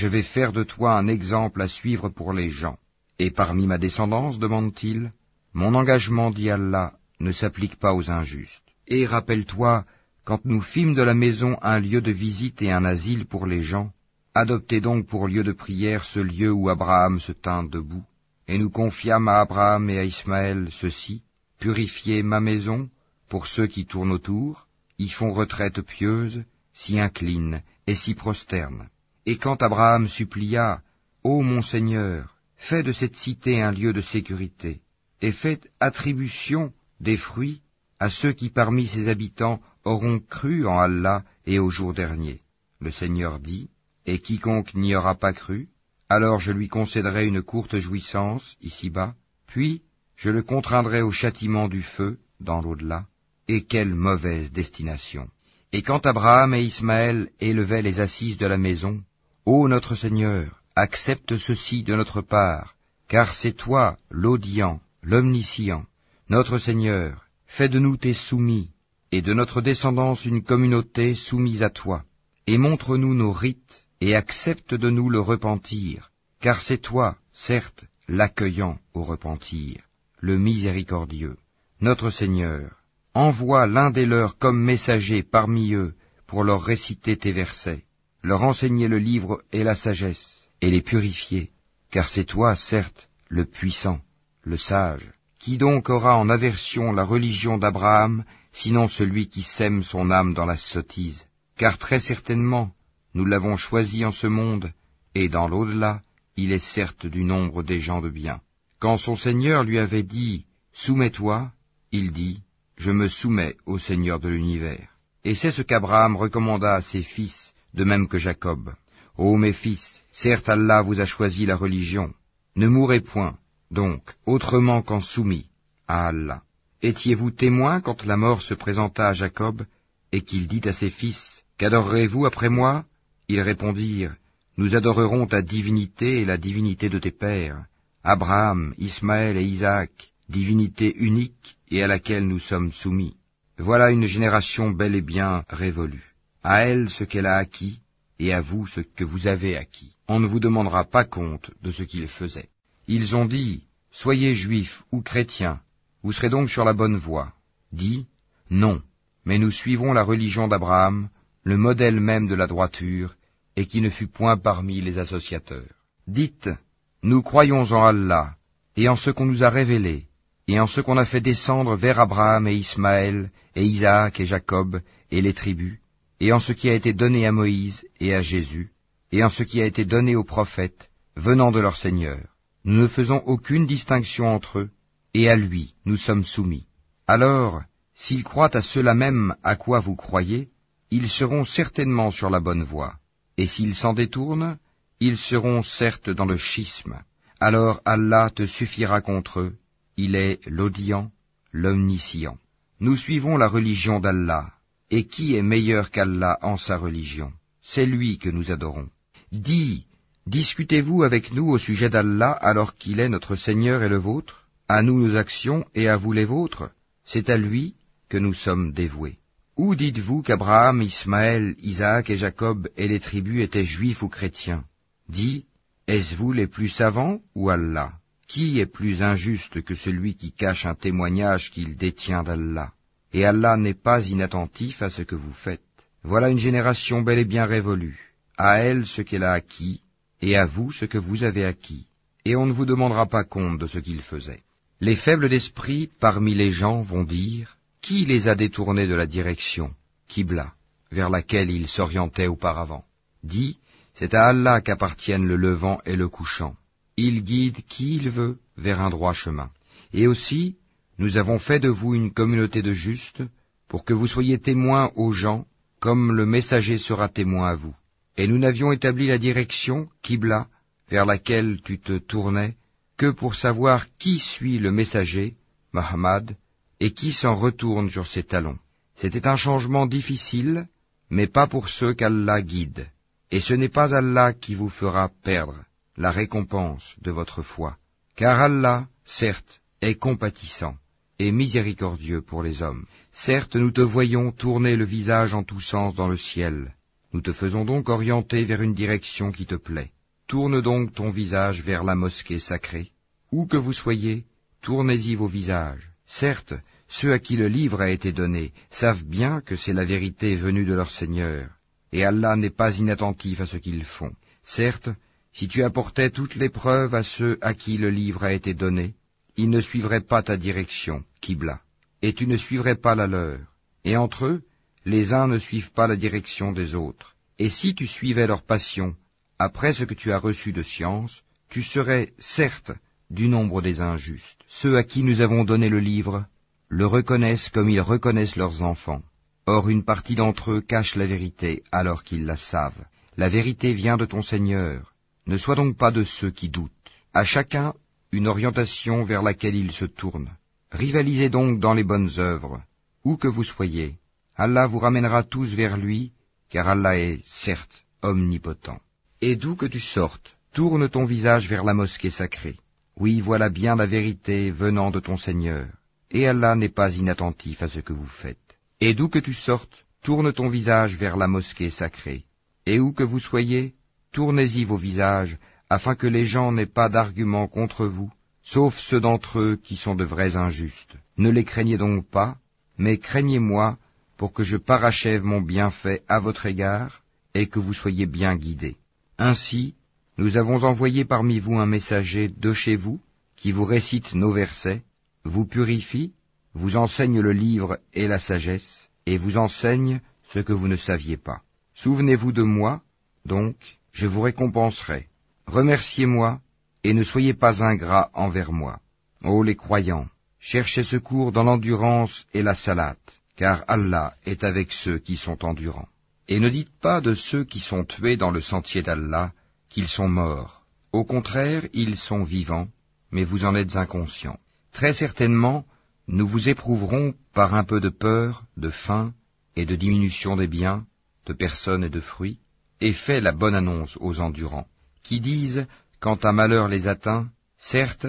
Je vais faire de toi un exemple à suivre pour les gens. Et parmi ma descendance, demande-t-il, mon engagement, dit Allah, ne s'applique pas aux injustes. Et rappelle-toi, quand nous fîmes de la maison un lieu de visite et un asile pour les gens, adoptez donc pour lieu de prière ce lieu où Abraham se tint debout, et nous confiâmes à Abraham et à Ismaël ceci, purifiez ma maison, pour ceux qui tournent autour, y font retraite pieuse, s'y inclinent et s'y prosternent. Et quand Abraham supplia, Ô mon Seigneur, fais de cette cité un lieu de sécurité, et faites attribution des fruits à ceux qui parmi ses habitants auront cru en Allah et au jour dernier. Le Seigneur dit, Et quiconque n'y aura pas cru, alors je lui concéderai une courte jouissance ici-bas, puis je le contraindrai au châtiment du feu dans l'au-delà, et quelle mauvaise destination. Et quand Abraham et Ismaël élevaient les assises de la maison, Ô notre Seigneur, accepte ceci de notre part, car c'est toi l'audient, l'Omniscient, notre Seigneur, fais de nous tes soumis, et de notre descendance une communauté soumise à toi, et montre-nous nos rites, et accepte de nous le repentir, car c'est toi, certes, l'accueillant au repentir, le miséricordieux. Notre Seigneur, envoie l'un des leurs comme messager parmi eux pour leur réciter tes versets, leur enseigner le livre et la sagesse, et les purifier, car c'est toi, certes, le puissant, le sage. Qui donc aura en aversion la religion d'Abraham, sinon celui qui sème son âme dans la sottise Car très certainement, nous l'avons choisi en ce monde, et dans l'au-delà, il est certes du nombre des gens de bien. Quand son Seigneur lui avait dit, Soumets-toi, il dit, Je me soumets au Seigneur de l'univers. Et c'est ce qu'Abraham recommanda à ses fils, de même que Jacob. Ô mes fils, certes Allah vous a choisi la religion. Ne mourrez point, donc, autrement qu'en soumis à Allah. Étiez-vous témoin quand la mort se présenta à Jacob, et qu'il dit à ses fils, Qu'adorerez-vous après moi? Ils répondirent, Nous adorerons ta divinité et la divinité de tes pères, Abraham, Ismaël et Isaac, divinité unique et à laquelle nous sommes soumis. Voilà une génération bel et bien révolue. À elle ce qu'elle a acquis, et à vous ce que vous avez acquis. On ne vous demandera pas compte de ce qu'ils faisaient. Ils ont dit, Soyez juifs ou chrétiens, vous serez donc sur la bonne voie. Dit, Non, mais nous suivons la religion d'Abraham, le modèle même de la droiture, et qui ne fut point parmi les associateurs. Dites, Nous croyons en Allah, et en ce qu'on nous a révélé, et en ce qu'on a fait descendre vers Abraham et Ismaël, et Isaac et Jacob, et les tribus, et en ce qui a été donné à Moïse et à Jésus, et en ce qui a été donné aux prophètes, venant de leur Seigneur nous ne faisons aucune distinction entre eux, et à lui nous sommes soumis. Alors, s'ils croient à cela même à quoi vous croyez, ils seront certainement sur la bonne voie, et s'ils s'en détournent, ils seront certes dans le schisme. Alors Allah te suffira contre eux, il est l'audient, l'omniscient. Nous suivons la religion d'Allah, et qui est meilleur qu'Allah en sa religion? C'est lui que nous adorons. Dis, Discutez-vous avec nous au sujet d'Allah alors qu'il est notre Seigneur et le vôtre? À nous nos actions et à vous les vôtres? C'est à lui que nous sommes dévoués. Ou dites-vous qu'Abraham, Ismaël, Isaac et Jacob et les tribus étaient juifs ou chrétiens? Dis, est-ce vous les plus savants ou Allah? Qui est plus injuste que celui qui cache un témoignage qu'il détient d'Allah? Et Allah n'est pas inattentif à ce que vous faites. Voilà une génération bel et bien révolue. À elle ce qu'elle a acquis, et à vous ce que vous avez acquis. Et on ne vous demandera pas compte de ce qu'ils faisaient. Les faibles d'esprit parmi les gens vont dire, Qui les a détournés de la direction, Kibla, vers laquelle ils s'orientaient auparavant Dis, c'est à Allah qu'appartiennent le levant et le couchant. Il guide qui il veut vers un droit chemin. Et aussi, nous avons fait de vous une communauté de justes, pour que vous soyez témoins aux gens, comme le messager sera témoin à vous. Et nous n'avions établi la direction, Kibla, vers laquelle tu te tournais, que pour savoir qui suit le messager, Muhammad, et qui s'en retourne sur ses talons. C'était un changement difficile, mais pas pour ceux qu'Allah guide. Et ce n'est pas Allah qui vous fera perdre la récompense de votre foi, car Allah, certes, est compatissant et miséricordieux pour les hommes. Certes, nous te voyons tourner le visage en tous sens dans le ciel. Nous te faisons donc orienter vers une direction qui te plaît. Tourne donc ton visage vers la mosquée sacrée. Où que vous soyez, tournez-y vos visages. Certes, ceux à qui le livre a été donné savent bien que c'est la vérité venue de leur Seigneur, et Allah n'est pas inattentif à ce qu'ils font. Certes, si tu apportais toutes les preuves à ceux à qui le livre a été donné, ils ne suivraient pas ta direction, Kibla, et tu ne suivrais pas la leur. Et entre eux, les uns ne suivent pas la direction des autres. Et si tu suivais leur passion, après ce que tu as reçu de science, tu serais, certes, du nombre des injustes. Ceux à qui nous avons donné le livre le reconnaissent comme ils reconnaissent leurs enfants. Or une partie d'entre eux cache la vérité alors qu'ils la savent. La vérité vient de ton Seigneur. Ne sois donc pas de ceux qui doutent. À chacun une orientation vers laquelle il se tourne. Rivalisez donc dans les bonnes œuvres, où que vous soyez. Allah vous ramènera tous vers lui, car Allah est, certes, omnipotent. Et d'où que tu sortes, tourne ton visage vers la mosquée sacrée. Oui, voilà bien la vérité venant de ton Seigneur, et Allah n'est pas inattentif à ce que vous faites. Et d'où que tu sortes, tourne ton visage vers la mosquée sacrée. Et où que vous soyez, tournez-y vos visages, afin que les gens n'aient pas d'arguments contre vous, sauf ceux d'entre eux qui sont de vrais injustes. Ne les craignez donc pas, mais craignez-moi pour que je parachève mon bienfait à votre égard, et que vous soyez bien guidés. Ainsi, nous avons envoyé parmi vous un messager de chez vous, qui vous récite nos versets, vous purifie, vous enseigne le livre et la sagesse, et vous enseigne ce que vous ne saviez pas. Souvenez-vous de moi, donc, je vous récompenserai. Remerciez-moi, et ne soyez pas ingrats envers moi. Ô les croyants, cherchez secours dans l'endurance et la salate, car Allah est avec ceux qui sont endurants. Et ne dites pas de ceux qui sont tués dans le sentier d'Allah qu'ils sont morts. Au contraire, ils sont vivants, mais vous en êtes inconscients. Très certainement, nous vous éprouverons par un peu de peur, de faim et de diminution des biens, de personnes et de fruits, et fait la bonne annonce aux endurants, qui disent, quand un malheur les atteint, certes,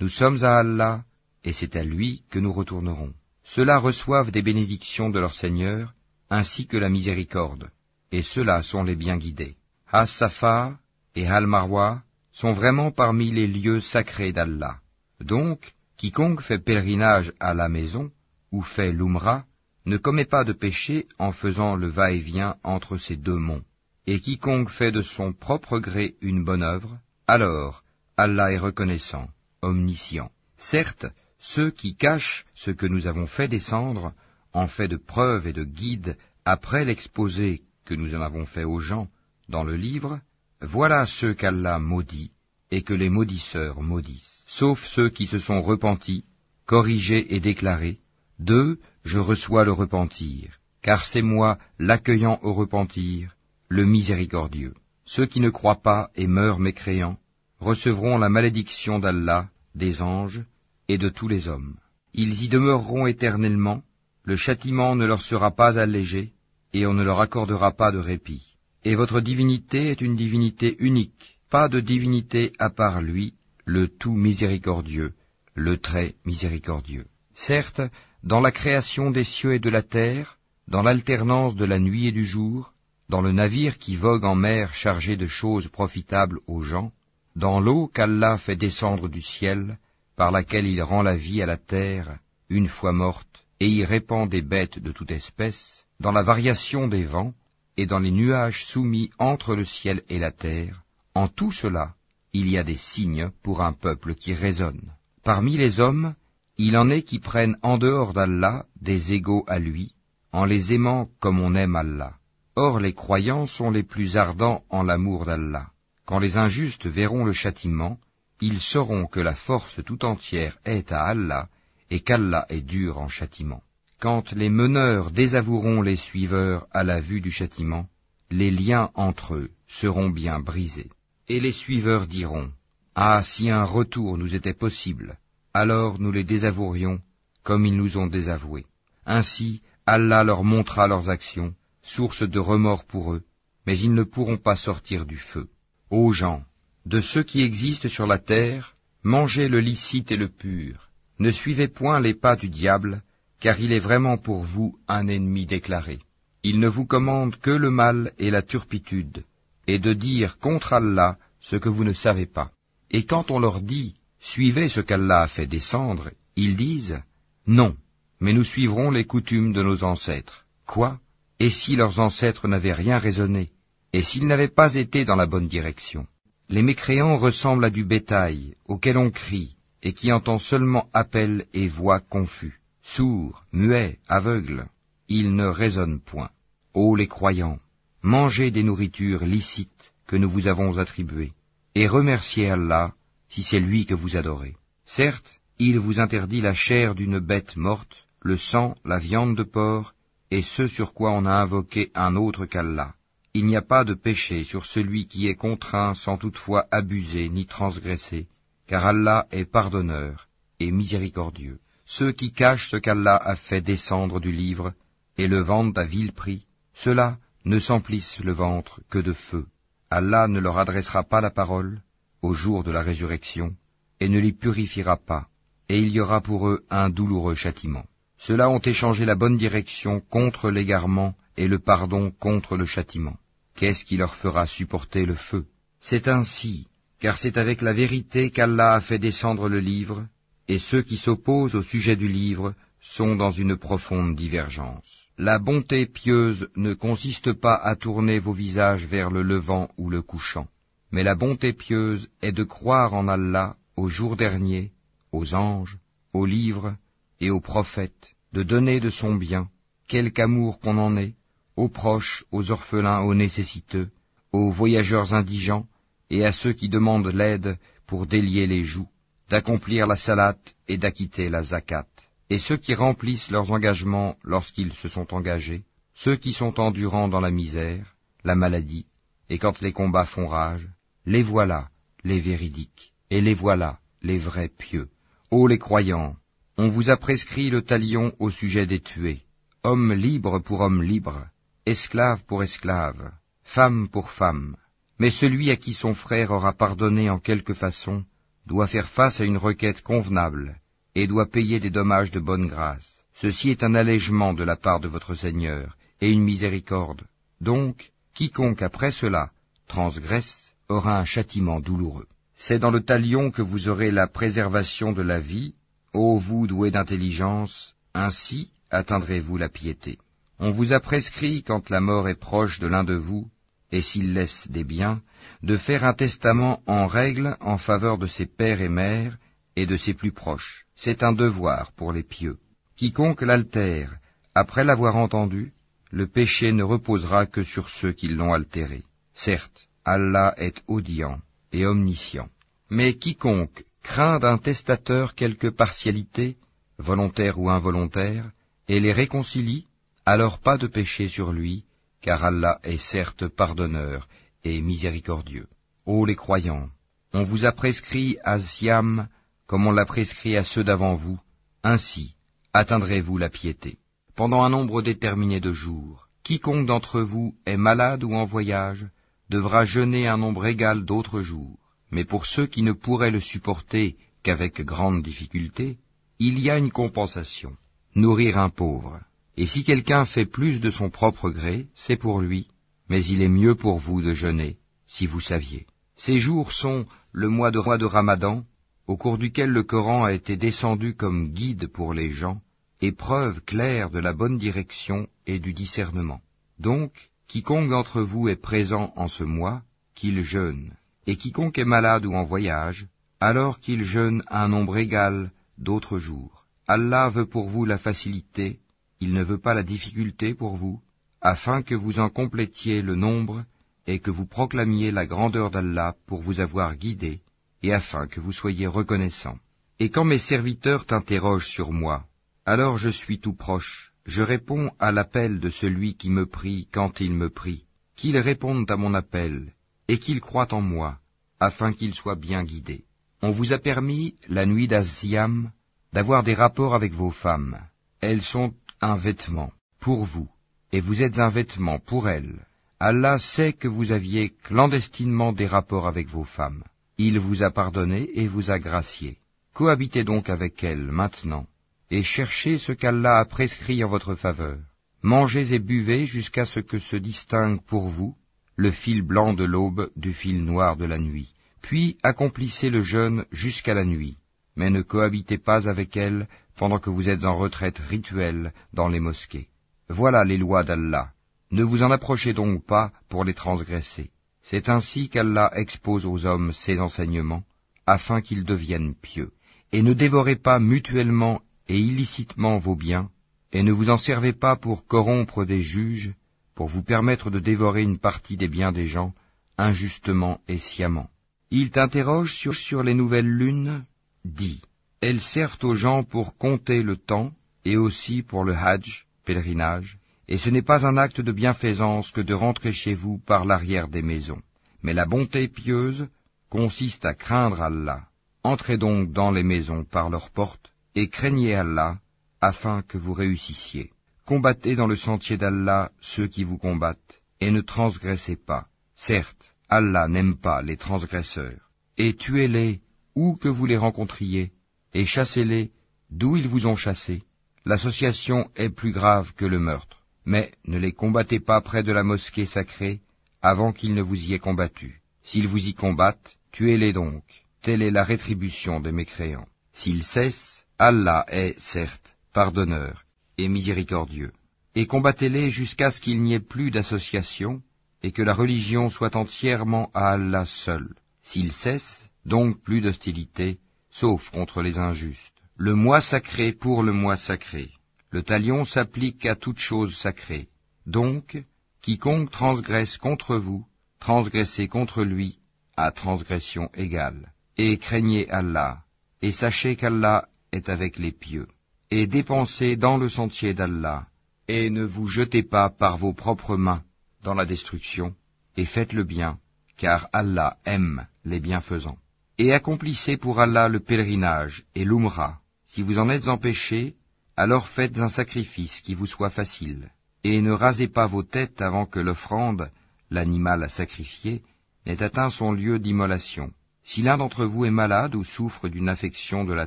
nous sommes à Allah, et c'est à lui que nous retournerons. Ceux-là reçoivent des bénédictions de leur Seigneur, ainsi que la miséricorde, et ceux-là sont les bien guidés. As-Safa et Al-Marwa sont vraiment parmi les lieux sacrés d'Allah. Donc, quiconque fait pèlerinage à la maison, ou fait l'Umrah, ne commet pas de péché en faisant le va-et-vient entre ces deux monts. Et quiconque fait de son propre gré une bonne œuvre, alors Allah est reconnaissant, omniscient. Certes, ceux qui cachent ce que nous avons fait descendre en fait de preuve et de guide après l'exposé que nous en avons fait aux gens dans le livre, voilà ceux qu'Allah maudit et que les maudisseurs maudissent, sauf ceux qui se sont repentis, corrigés et déclarés, d'eux je reçois le repentir, car c'est moi l'accueillant au repentir, le miséricordieux. Ceux qui ne croient pas et meurent mécréants recevront la malédiction d'Allah, des anges et de tous les hommes. Ils y demeureront éternellement, le châtiment ne leur sera pas allégé, et on ne leur accordera pas de répit. Et votre divinité est une divinité unique, pas de divinité à part lui, le tout miséricordieux, le très miséricordieux. Certes, dans la création des cieux et de la terre, dans l'alternance de la nuit et du jour, dans le navire qui vogue en mer chargé de choses profitables aux gens, dans l'eau qu'Allah fait descendre du ciel, par laquelle il rend la vie à la terre, une fois morte, et y répand des bêtes de toute espèce, dans la variation des vents, et dans les nuages soumis entre le ciel et la terre, en tout cela, il y a des signes pour un peuple qui raisonne. Parmi les hommes, il en est qui prennent en dehors d'Allah des égaux à lui, en les aimant comme on aime Allah. Or les croyants sont les plus ardents en l'amour d'Allah. Quand les injustes verront le châtiment, ils sauront que la force tout entière est à Allah, et qu'Allah est dur en châtiment. Quand les meneurs désavoueront les suiveurs à la vue du châtiment, les liens entre eux seront bien brisés. Et les suiveurs diront, Ah, si un retour nous était possible, alors nous les désavouerions comme ils nous ont désavoués. Ainsi, Allah leur montra leurs actions, source de remords pour eux, mais ils ne pourront pas sortir du feu. Ô gens, de ceux qui existent sur la terre, mangez le licite et le pur, ne suivez point les pas du diable, car il est vraiment pour vous un ennemi déclaré. Il ne vous commande que le mal et la turpitude, et de dire contre Allah ce que vous ne savez pas. Et quand on leur dit Suivez ce qu'Allah a fait descendre, ils disent Non, mais nous suivrons les coutumes de nos ancêtres. Quoi? Et si leurs ancêtres n'avaient rien raisonné Et s'ils n'avaient pas été dans la bonne direction? Les mécréants ressemblent à du bétail, auquel on crie, et qui entend seulement appel et voix confus, sourds, muets, aveugles. Ils ne raisonnent point. Ô les croyants, mangez des nourritures licites que nous vous avons attribuées, et remerciez Allah si c'est lui que vous adorez. Certes, il vous interdit la chair d'une bête morte, le sang, la viande de porc, et ce sur quoi on a invoqué un autre qu'Allah. Il n'y a pas de péché sur celui qui est contraint sans toutefois abuser ni transgresser, car Allah est pardonneur et miséricordieux. Ceux qui cachent ce qu'Allah a fait descendre du livre et le vendent à vil prix, ceux-là ne s'emplissent le ventre que de feu. Allah ne leur adressera pas la parole au jour de la résurrection, et ne les purifiera pas, et il y aura pour eux un douloureux châtiment. Ceux-là ont échangé la bonne direction contre l'égarement et le pardon contre le châtiment. Qu'est-ce qui leur fera supporter le feu? C'est ainsi, car c'est avec la vérité qu'Allah a fait descendre le livre, et ceux qui s'opposent au sujet du livre sont dans une profonde divergence. La bonté pieuse ne consiste pas à tourner vos visages vers le levant ou le couchant, mais la bonté pieuse est de croire en Allah au jour dernier, aux anges, aux livres et aux prophètes, de donner de son bien, quelque amour qu'on en ait, aux proches, aux orphelins, aux nécessiteux, aux voyageurs indigents, et à ceux qui demandent l'aide pour délier les joues, d'accomplir la salate et d'acquitter la zakat et ceux qui remplissent leurs engagements lorsqu'ils se sont engagés, ceux qui sont endurants dans la misère, la maladie, et quand les combats font rage, les voilà, les véridiques, et les voilà, les vrais pieux. Ô les croyants, on vous a prescrit le talion au sujet des tués, homme libre pour homme libre, esclave pour esclave, femme pour femme. Mais celui à qui son frère aura pardonné en quelque façon doit faire face à une requête convenable, et doit payer des dommages de bonne grâce. Ceci est un allègement de la part de votre Seigneur, et une miséricorde. Donc, quiconque après cela transgresse aura un châtiment douloureux. C'est dans le talion que vous aurez la préservation de la vie, ô vous doués d'intelligence, ainsi atteindrez-vous la piété. On vous a prescrit, quand la mort est proche de l'un de vous, et s'il laisse des biens, de faire un testament en règle en faveur de ses pères et mères, et de ses plus proches. C'est un devoir pour les pieux. Quiconque l'altère, après l'avoir entendu, le péché ne reposera que sur ceux qui l'ont altéré. Certes, Allah est audient et omniscient. Mais quiconque craint d'un testateur quelque partialité, volontaire ou involontaire, et les réconcilie, alors pas de péché sur lui, car Allah est certes pardonneur et miséricordieux. Ô les croyants, on vous a prescrit à Siam comme on l'a prescrit à ceux d'avant vous, ainsi atteindrez-vous la piété. Pendant un nombre déterminé de jours, quiconque d'entre vous est malade ou en voyage devra jeûner un nombre égal d'autres jours. Mais pour ceux qui ne pourraient le supporter qu'avec grande difficulté, il y a une compensation, nourrir un pauvre. Et si quelqu'un fait plus de son propre gré, c'est pour lui, mais il est mieux pour vous de jeûner, si vous saviez. Ces jours sont le mois de roi de Ramadan, au cours duquel le Coran a été descendu comme guide pour les gens, et preuve claire de la bonne direction et du discernement. Donc, quiconque d'entre vous est présent en ce mois, qu'il jeûne, et quiconque est malade ou en voyage, alors qu'il jeûne un nombre égal d'autres jours. Allah veut pour vous la facilité, il ne veut pas la difficulté pour vous, afin que vous en complétiez le nombre et que vous proclamiez la grandeur d'Allah pour vous avoir guidé, et afin que vous soyez reconnaissants. Et quand mes serviteurs t'interrogent sur moi, alors je suis tout proche, je réponds à l'appel de celui qui me prie quand il me prie, qu'ils répondent à mon appel, et qu'ils croient en moi, afin qu'ils soient bien guidés. On vous a permis, la nuit d'Aziam, d'avoir des rapports avec vos femmes. Elles sont un vêtement pour vous, et vous êtes un vêtement pour elles. Allah sait que vous aviez clandestinement des rapports avec vos femmes. Il vous a pardonné et vous a gracié. Cohabitez donc avec elles maintenant, et cherchez ce qu'Allah a prescrit en votre faveur. Mangez et buvez jusqu'à ce que se distingue pour vous le fil blanc de l'aube du fil noir de la nuit. Puis accomplissez le jeûne jusqu'à la nuit, mais ne cohabitez pas avec elles pendant que vous êtes en retraite rituelle dans les mosquées. Voilà les lois d'Allah. Ne vous en approchez donc pas pour les transgresser. C'est ainsi qu'Allah expose aux hommes ses enseignements, afin qu'ils deviennent pieux. Et ne dévorez pas mutuellement et illicitement vos biens, et ne vous en servez pas pour corrompre des juges, pour vous permettre de dévorer une partie des biens des gens, injustement et sciemment. Il t'interroge sur, les nouvelles lunes, dis, elles servent aux gens pour compter le temps, et aussi pour le hajj, pèlerinage, et ce n'est pas un acte de bienfaisance que de rentrer chez vous par l'arrière des maisons. Mais la bonté pieuse consiste à craindre Allah. Entrez donc dans les maisons par leurs portes, et craignez Allah, afin que vous réussissiez. Combattez dans le sentier d'Allah ceux qui vous combattent, et ne transgressez pas. Certes, Allah n'aime pas les transgresseurs. Et tuez-les où que vous les rencontriez, et chassez-les d'où ils vous ont chassés. L'association est plus grave que le meurtre. Mais ne les combattez pas près de la mosquée sacrée avant qu'ils ne vous y aient combattu. S'ils vous y combattent, tuez-les donc. Telle est la rétribution des mécréants. S'ils cessent, Allah est, certes, pardonneur et miséricordieux. Et combattez-les jusqu'à ce qu'il n'y ait plus d'association, et que la religion soit entièrement à Allah seul. S'il cesse, donc plus d'hostilité, sauf contre les injustes. Le mois sacré pour le mois sacré. Le talion s'applique à toute chose sacrée. Donc, quiconque transgresse contre vous, transgressez contre lui, à transgression égale. Et craignez Allah, et sachez qu'Allah est avec les pieux. Et dépensez dans le sentier d'Allah, et ne vous jetez pas par vos propres mains, dans la destruction, et faites le bien, car Allah aime les bienfaisants. Et accomplissez pour Allah le pèlerinage et l'umrah. Si vous en êtes empêchés, alors faites un sacrifice qui vous soit facile, et ne rasez pas vos têtes avant que l'offrande, l'animal à sacrifier, n'ait atteint son lieu d'immolation. Si l'un d'entre vous est malade ou souffre d'une affection de la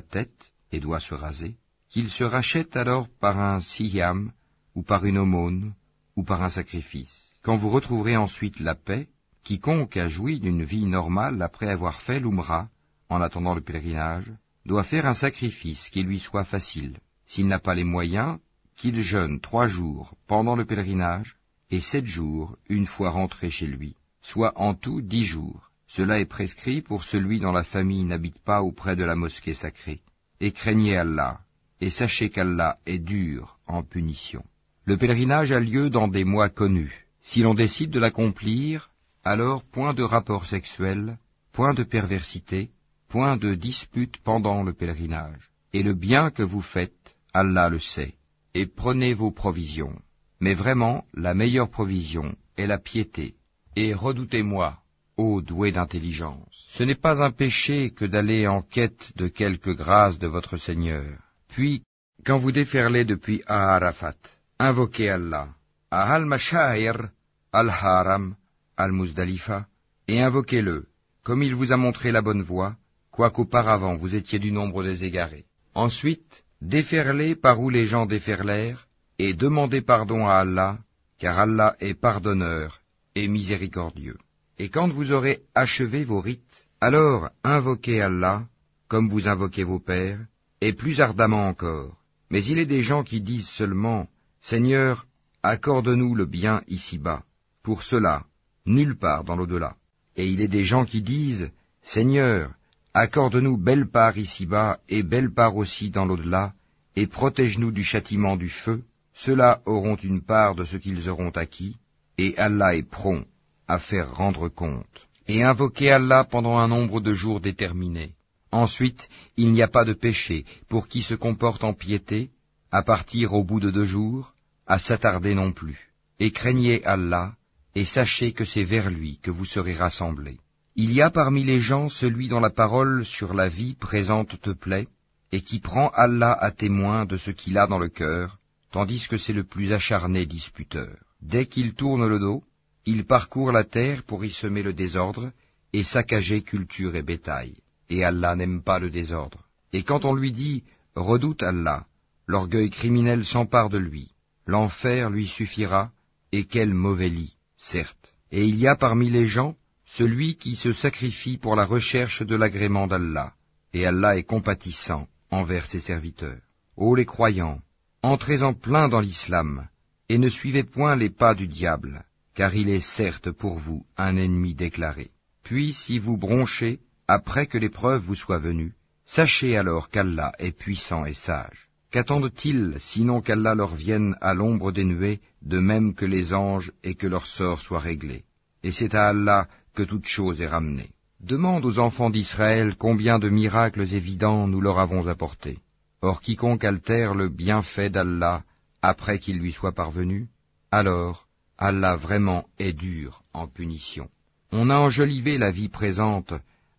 tête et doit se raser, qu'il se rachète alors par un siyam, ou par une aumône, ou par un sacrifice. Quand vous retrouverez ensuite la paix, quiconque a joui d'une vie normale après avoir fait l'Umrah, en attendant le pèlerinage, doit faire un sacrifice qui lui soit facile. S'il n'a pas les moyens, qu'il jeûne trois jours pendant le pèlerinage et sept jours une fois rentré chez lui, soit en tout dix jours. Cela est prescrit pour celui dont la famille n'habite pas auprès de la mosquée sacrée. Et craignez Allah, et sachez qu'Allah est dur en punition. Le pèlerinage a lieu dans des mois connus. Si l'on décide de l'accomplir, alors point de rapport sexuel, point de perversité, point de dispute pendant le pèlerinage. Et le bien que vous faites, Allah le sait. Et prenez vos provisions. Mais vraiment, la meilleure provision est la piété. Et redoutez-moi, ô doué d'intelligence. Ce n'est pas un péché que d'aller en quête de quelque grâce de votre Seigneur. Puis, quand vous déferlez depuis Aharafat, invoquez Allah al-Mashair, al-Haram, al-Muzdalifa, et invoquez-le, comme il vous a montré la bonne voie, quoiqu'auparavant vous étiez du nombre des égarés. Ensuite, déferlez par où les gens déferlèrent, et demandez pardon à Allah, car Allah est pardonneur et miséricordieux. Et quand vous aurez achevé vos rites, alors invoquez Allah, comme vous invoquez vos pères, et plus ardemment encore. Mais il est des gens qui disent seulement, Seigneur, accorde-nous le bien ici-bas. Pour cela, nulle part dans l'au-delà. Et il est des gens qui disent, Seigneur, accorde-nous belle part ici-bas et belle part aussi dans l'au-delà, et protège-nous du châtiment du feu. Ceux-là auront une part de ce qu'ils auront acquis, et Allah est prompt à faire rendre compte. Et invoquez Allah pendant un nombre de jours déterminé. Ensuite, il n'y a pas de péché pour qui se comporte en piété, à partir au bout de deux jours, à s'attarder non plus. Et craignez Allah, et sachez que c'est vers lui que vous serez rassemblés. Il y a parmi les gens celui dont la parole sur la vie présente te plaît, et qui prend Allah à témoin de ce qu'il a dans le cœur, tandis que c'est le plus acharné disputeur. Dès qu'il tourne le dos, il parcourt la terre pour y semer le désordre et saccager culture et bétail. Et Allah n'aime pas le désordre. Et quand on lui dit Redoute Allah, l'orgueil criminel s'empare de lui. L'enfer lui suffira, et quel mauvais lit, certes. Et il y a parmi les gens celui qui se sacrifie pour la recherche de l'agrément d'Allah, et Allah est compatissant envers ses serviteurs. Ô les croyants, entrez en plein dans l'islam, et ne suivez point les pas du diable, car il est certes pour vous un ennemi déclaré. Puis si vous bronchez, après que l'épreuve vous soit venue, sachez alors qu'Allah est puissant et sage. Qu'attendent-ils sinon qu'Allah leur vienne à l'ombre des nuées, de même que les anges, et que leur sort soit réglé? Et c'est à Allah que toute chose est ramenée. Demande aux enfants d'Israël combien de miracles évidents nous leur avons apportés. Or quiconque altère le bienfait d'Allah après qu'il lui soit parvenu, alors Allah vraiment est dur en punition. On a enjolivé la vie présente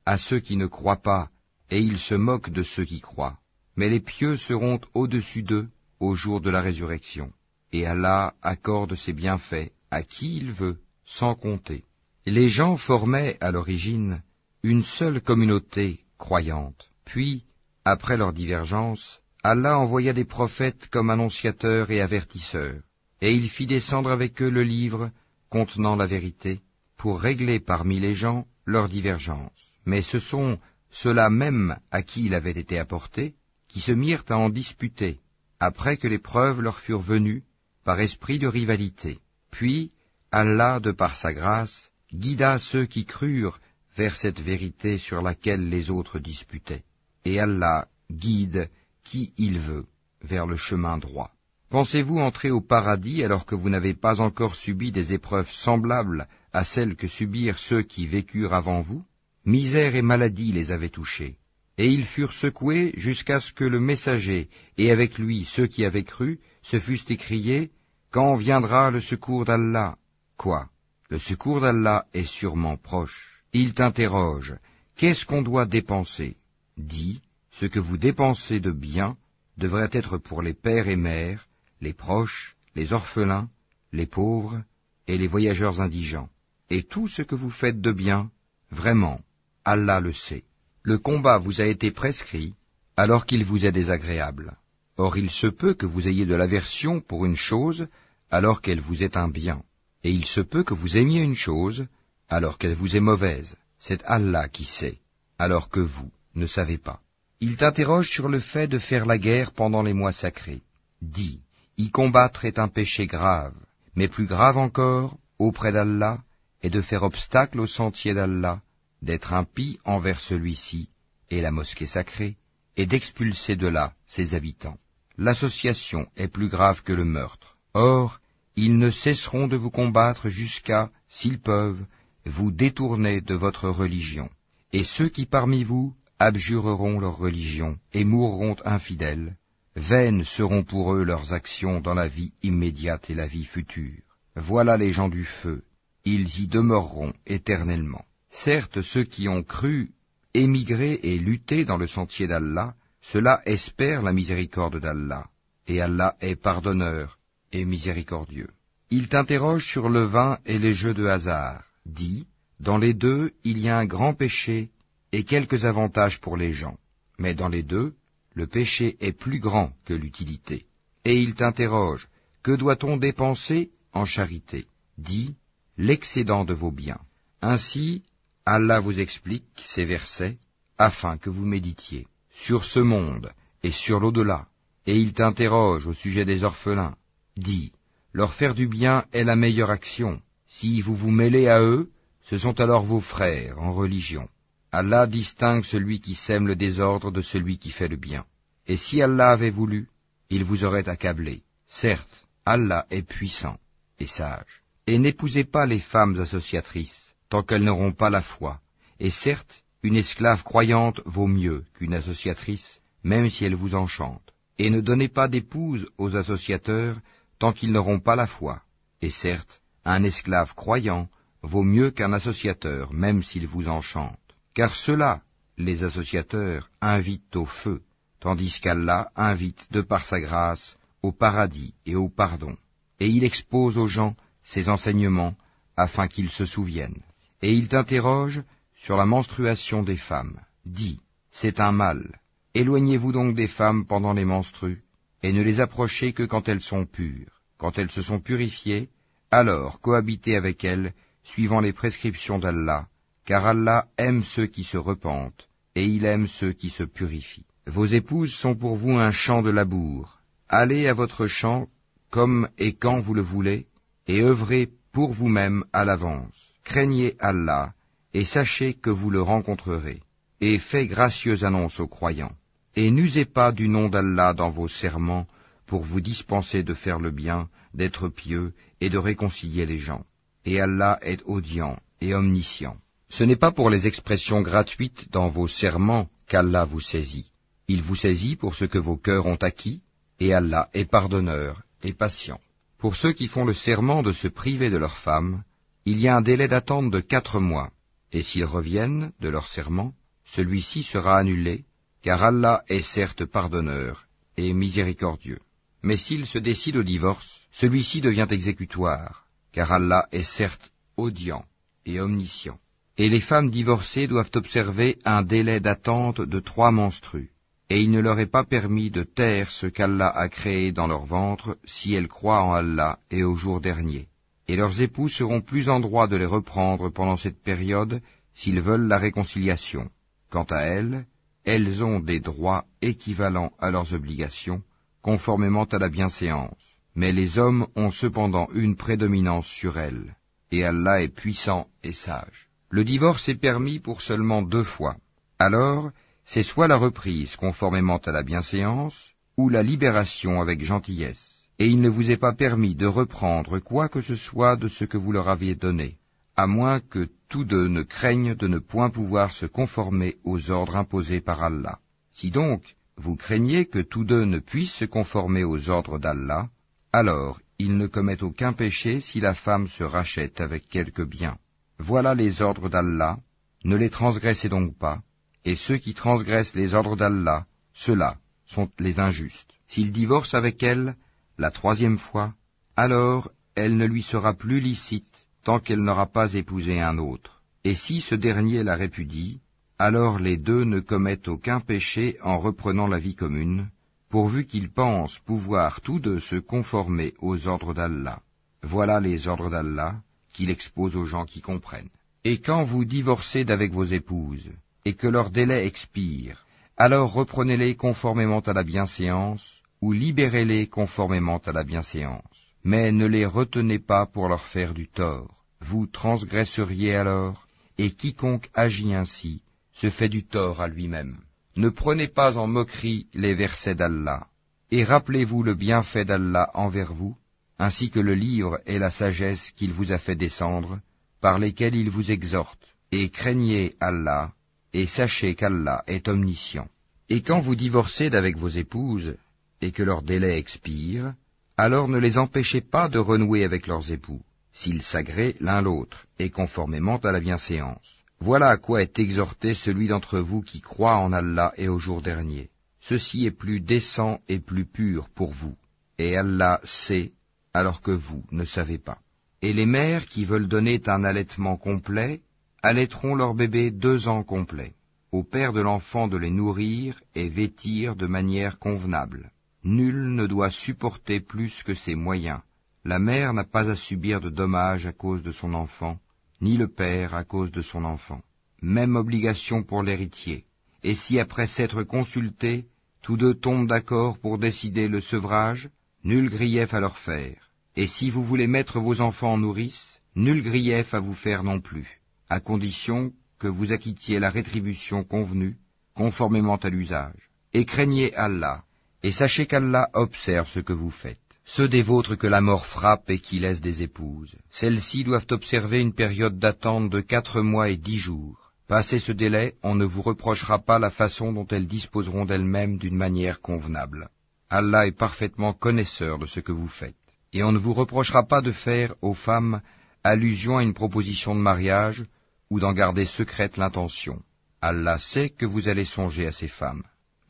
à ceux qui ne croient pas, et ils se moquent de ceux qui croient. Mais les pieux seront au-dessus d'eux au jour de la résurrection. Et Allah accorde ses bienfaits à qui il veut, sans compter. Les gens formaient à l'origine une seule communauté croyante. Puis, après leur divergence, Allah envoya des prophètes comme annonciateurs et avertisseurs et il fit descendre avec eux le livre contenant la vérité, pour régler parmi les gens leurs divergences. Mais ce sont ceux-là même à qui il avait été apporté, qui se mirent à en disputer, après que les preuves leur furent venues, par esprit de rivalité. Puis, Allah, de par sa grâce, guida ceux qui crurent vers cette vérité sur laquelle les autres disputaient. Et Allah guide qui il veut vers le chemin droit. Pensez-vous entrer au paradis alors que vous n'avez pas encore subi des épreuves semblables à celles que subirent ceux qui vécurent avant vous? Misère et maladie les avaient touchés, et ils furent secoués jusqu'à ce que le messager, et avec lui ceux qui avaient cru, se fussent écriés, Quand viendra le secours d'Allah? Quoi? Le secours d'Allah est sûrement proche. Il t'interroge, Qu'est-ce qu'on doit dépenser? Dis, ce que vous dépensez de bien devrait être pour les pères et mères, les proches, les orphelins, les pauvres et les voyageurs indigents. Et tout ce que vous faites de bien, vraiment, Allah le sait. Le combat vous a été prescrit alors qu'il vous est désagréable. Or il se peut que vous ayez de l'aversion pour une chose alors qu'elle vous est un bien. Et il se peut que vous aimiez une chose alors qu'elle vous est mauvaise. C'est Allah qui sait, alors que vous ne savez pas. Il t'interroge sur le fait de faire la guerre pendant les mois sacrés. Dis, y combattre est un péché grave, mais plus grave encore, auprès d'Allah, est de faire obstacle au sentier d'Allah, d'être impie envers celui-ci et la mosquée sacrée, et d'expulser de là ses habitants. L'association est plus grave que le meurtre. Or, ils ne cesseront de vous combattre jusqu'à, s'ils peuvent, vous détourner de votre religion. Et ceux qui parmi vous abjureront leur religion et mourront infidèles, Vaines seront pour eux leurs actions dans la vie immédiate et la vie future. Voilà les gens du feu, ils y demeureront éternellement. Certes, ceux qui ont cru, émigré et lutté dans le sentier d'Allah, cela espère la miséricorde d'Allah, et Allah est pardonneur et miséricordieux. Il t'interroge sur le vin et les jeux de hasard. Dis, dans les deux, il y a un grand péché et quelques avantages pour les gens. Mais dans les deux, le péché est plus grand que l'utilité. Et il t'interroge, que doit-on dépenser en charité? Dis, l'excédent de vos biens. Ainsi, Allah vous explique ces versets afin que vous méditiez sur ce monde et sur l'au-delà, Et ils t'interrogent au sujet des orphelins. Dis, leur faire du bien est la meilleure action. Si vous vous mêlez à eux, ce sont alors vos frères en religion. Allah distingue celui qui sème le désordre de celui qui fait le bien. Et si Allah avait voulu, il vous aurait accablé. Certes, Allah est puissant et sage. Et n'épousez pas les femmes associatrices, tant qu'elles n'auront pas la foi. Et certes, une esclave croyante vaut mieux qu'une associatrice, même si elle vous enchante. Et ne donnez pas d'épouse aux associateurs, tant qu'ils n'auront pas la foi. Et certes, un esclave croyant vaut mieux qu'un associateur, même s'il vous enchante. Car ceux-là, les associateurs, invitent au feu, tandis qu'Allah invite de par sa grâce au paradis et au pardon. Et il expose aux gens ses enseignements afin qu'ils se souviennent. Et il t'interroge sur la menstruation des femmes. Dis, c'est un mal. Éloignez-vous donc des femmes pendant les menstrues, et ne les approchez que quand elles sont pures. Quand elles se sont purifiées, alors cohabitez avec elles, suivant les prescriptions d'Allah, car Allah aime ceux qui se repentent, et il aime ceux qui se purifient. Vos épouses sont pour vous un champ de labour. Allez à votre champ comme et quand vous le voulez, et œuvrez pour vous-même à l'avance. Craignez Allah, et sachez que vous le rencontrerez, et faites gracieuse annonce aux croyants. Et n'usez pas du nom d'Allah dans vos serments pour vous dispenser de faire le bien, d'être pieux et de réconcilier les gens. Et Allah est audient et omniscient. Ce n'est pas pour les expressions gratuites dans vos serments qu'Allah vous saisit. Il vous saisit pour ce que vos cœurs ont acquis, et Allah est pardonneur et patient. Pour ceux qui font le serment de se priver de leur femme, il y a un délai d'attente de quatre mois, et s'ils reviennent de leur serment, celui-ci sera annulé, car Allah est certes pardonneur et miséricordieux. Mais s'ils se décident au divorce, celui-ci devient exécutoire, car Allah est certes audient et omniscient. Et les femmes divorcées doivent observer un délai d'attente de trois menstrues et il ne leur est pas permis de taire ce qu'Allah a créé dans leur ventre si elles croient en Allah et au jour dernier. Et leurs époux seront plus en droit de les reprendre pendant cette période s'ils veulent la réconciliation. Quant à elles, elles ont des droits équivalents à leurs obligations, conformément à la bienséance. Mais les hommes ont cependant une prédominance sur elles, et Allah est puissant et sage. Le divorce est permis pour seulement deux fois. Alors, c'est soit la reprise conformément à la bienséance, ou la libération avec gentillesse. Et il ne vous est pas permis de reprendre quoi que ce soit de ce que vous leur aviez donné, à moins que tous deux ne craignent de ne point pouvoir se conformer aux ordres imposés par Allah. Si donc vous craignez que tous deux ne puissent se conformer aux ordres d'Allah, alors ils ne commettent aucun péché si la femme se rachète avec quelque bien. Voilà les ordres d'Allah, ne les transgressez donc pas, et ceux qui transgressent les ordres d'Allah, ceux-là sont les injustes. S'il divorce avec elle la troisième fois, alors elle ne lui sera plus licite tant qu'elle n'aura pas épousé un autre. Et si ce dernier la répudie, alors les deux ne commettent aucun péché en reprenant la vie commune, pourvu qu'ils pensent pouvoir tous deux se conformer aux ordres d'Allah. Voilà les ordres d'Allah qu'il expose aux gens qui comprennent. Et quand vous divorcez d'avec vos épouses, et que leur délai expire, alors reprenez-les conformément à la bienséance, ou libérez-les conformément à la bienséance. Mais ne les retenez pas pour leur faire du tort. Vous transgresseriez alors, et quiconque agit ainsi se fait du tort à lui-même. Ne prenez pas en moquerie les versets d'Allah, et rappelez-vous le bienfait d'Allah envers vous, ainsi que le livre et la sagesse qu'il vous a fait descendre, par lesquels il vous exhorte, et craignez Allah, et sachez qu'Allah est omniscient. Et quand vous divorcez d'avec vos épouses, et que leur délai expire, alors ne les empêchez pas de renouer avec leurs époux, s'ils s'agréent l'un l'autre, et conformément à la bienséance. Voilà à quoi est exhorté celui d'entre vous qui croit en Allah et au jour dernier. Ceci est plus décent et plus pur pour vous, et Allah sait, alors que vous ne savez pas. Et les mères qui veulent donner un allaitement complet, allaiteront leur bébé deux ans complets. Au père de l'enfant de les nourrir et vêtir de manière convenable. Nul ne doit supporter plus que ses moyens. La mère n'a pas à subir de dommages à cause de son enfant, ni le père à cause de son enfant. Même obligation pour l'héritier. Et si après s'être consulté, tous deux tombent d'accord pour décider le sevrage, nul grief à leur faire. Et si vous voulez mettre vos enfants en nourrice, nul grief à vous faire non plus, à condition que vous acquittiez la rétribution convenue, conformément à l'usage. Et craignez Allah, et sachez qu'Allah observe ce que vous faites. Ceux des vôtres que la mort frappe et qui laissent des épouses, celles-ci doivent observer une période d'attente de quatre mois et dix jours. Passé ce délai, on ne vous reprochera pas la façon dont elles disposeront d'elles-mêmes d'une manière convenable. Allah est parfaitement connaisseur de ce que vous faites. Et on ne vous reprochera pas de faire aux femmes allusion à une proposition de mariage ou d'en garder secrète l'intention. Allah sait que vous allez songer à ces femmes.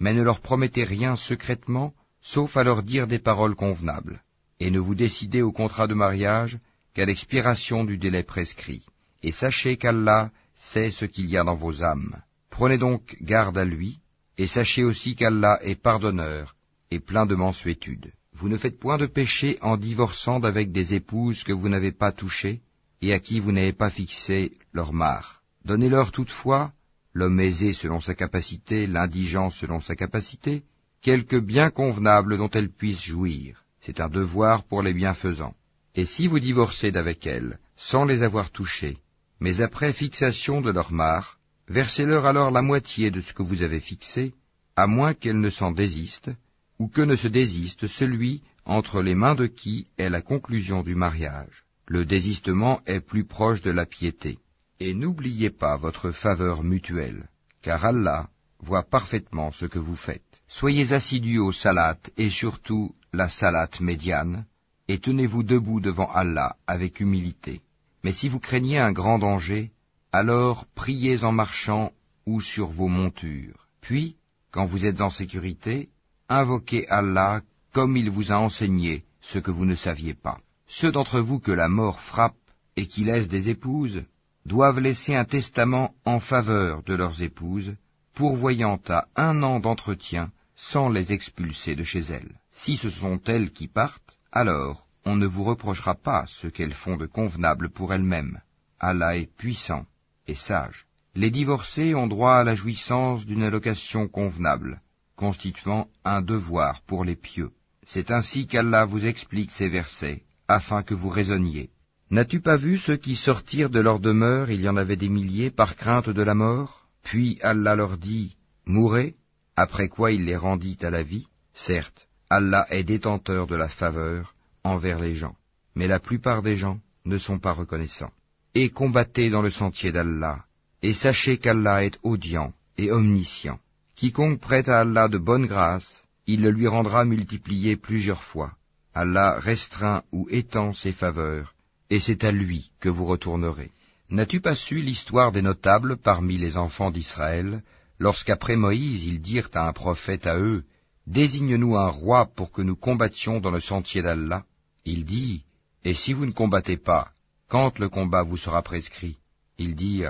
Mais ne leur promettez rien secrètement, sauf à leur dire des paroles convenables. Et ne vous décidez au contrat de mariage qu'à l'expiration du délai prescrit. Et sachez qu'Allah sait ce qu'il y a dans vos âmes. Prenez donc garde à lui, et sachez aussi qu'Allah est pardonneur et plein de mansuétude. Vous ne faites point de péché en divorçant d'avec des épouses que vous n'avez pas touchées et à qui vous n'avez pas fixé leur mare. Donnez-leur toutefois, l'homme aisé selon sa capacité, l'indigent selon sa capacité, quelque bien convenable dont elles puissent jouir. C'est un devoir pour les bienfaisants. Et si vous divorcez d'avec elles, sans les avoir touchées, mais après fixation de leur mare, versez-leur alors la moitié de ce que vous avez fixé, à moins qu'elles ne s'en désistent, ou que ne se désiste celui entre les mains de qui est la conclusion du mariage. Le désistement est plus proche de la piété. Et n'oubliez pas votre faveur mutuelle, car Allah voit parfaitement ce que vous faites. Soyez assidus au salat et surtout la salat médiane, et tenez-vous debout devant Allah avec humilité. Mais si vous craignez un grand danger, alors priez en marchant ou sur vos montures. Puis, quand vous êtes en sécurité, invoquez Allah comme il vous a enseigné ce que vous ne saviez pas. Ceux d'entre vous que la mort frappe et qui laissent des épouses doivent laisser un testament en faveur de leurs épouses, pourvoyant à un an d'entretien sans les expulser de chez elles. Si ce sont elles qui partent, alors on ne vous reprochera pas ce qu'elles font de convenable pour elles-mêmes. Allah est puissant et sage. Les divorcés ont droit à la jouissance d'une allocation convenable, constituant un devoir pour les pieux. C'est ainsi qu'Allah vous explique ces versets, afin que vous raisonniez. N'as-tu pas vu ceux qui sortirent de leur demeure, il y en avait des milliers, par crainte de la mort? Puis Allah leur dit, Mourez, après quoi il les rendit à la vie Certes, Allah est détenteur de la faveur, envers les gens, mais la plupart des gens ne sont pas reconnaissants. Et combattez dans le sentier d'Allah, et sachez qu'Allah est audient et omniscient. Quiconque prête à Allah de bonne grâce, il le lui rendra multiplié plusieurs fois. Allah restreint ou étend ses faveurs, et c'est à lui que vous retournerez. N'as-tu pas su l'histoire des notables parmi les enfants d'Israël, lorsqu'après Moïse ils dirent à un prophète à eux, Désigne-nous un roi pour que nous combattions dans le sentier d'Allah il dit, Et si vous ne combattez pas, quand le combat vous sera prescrit Il dit,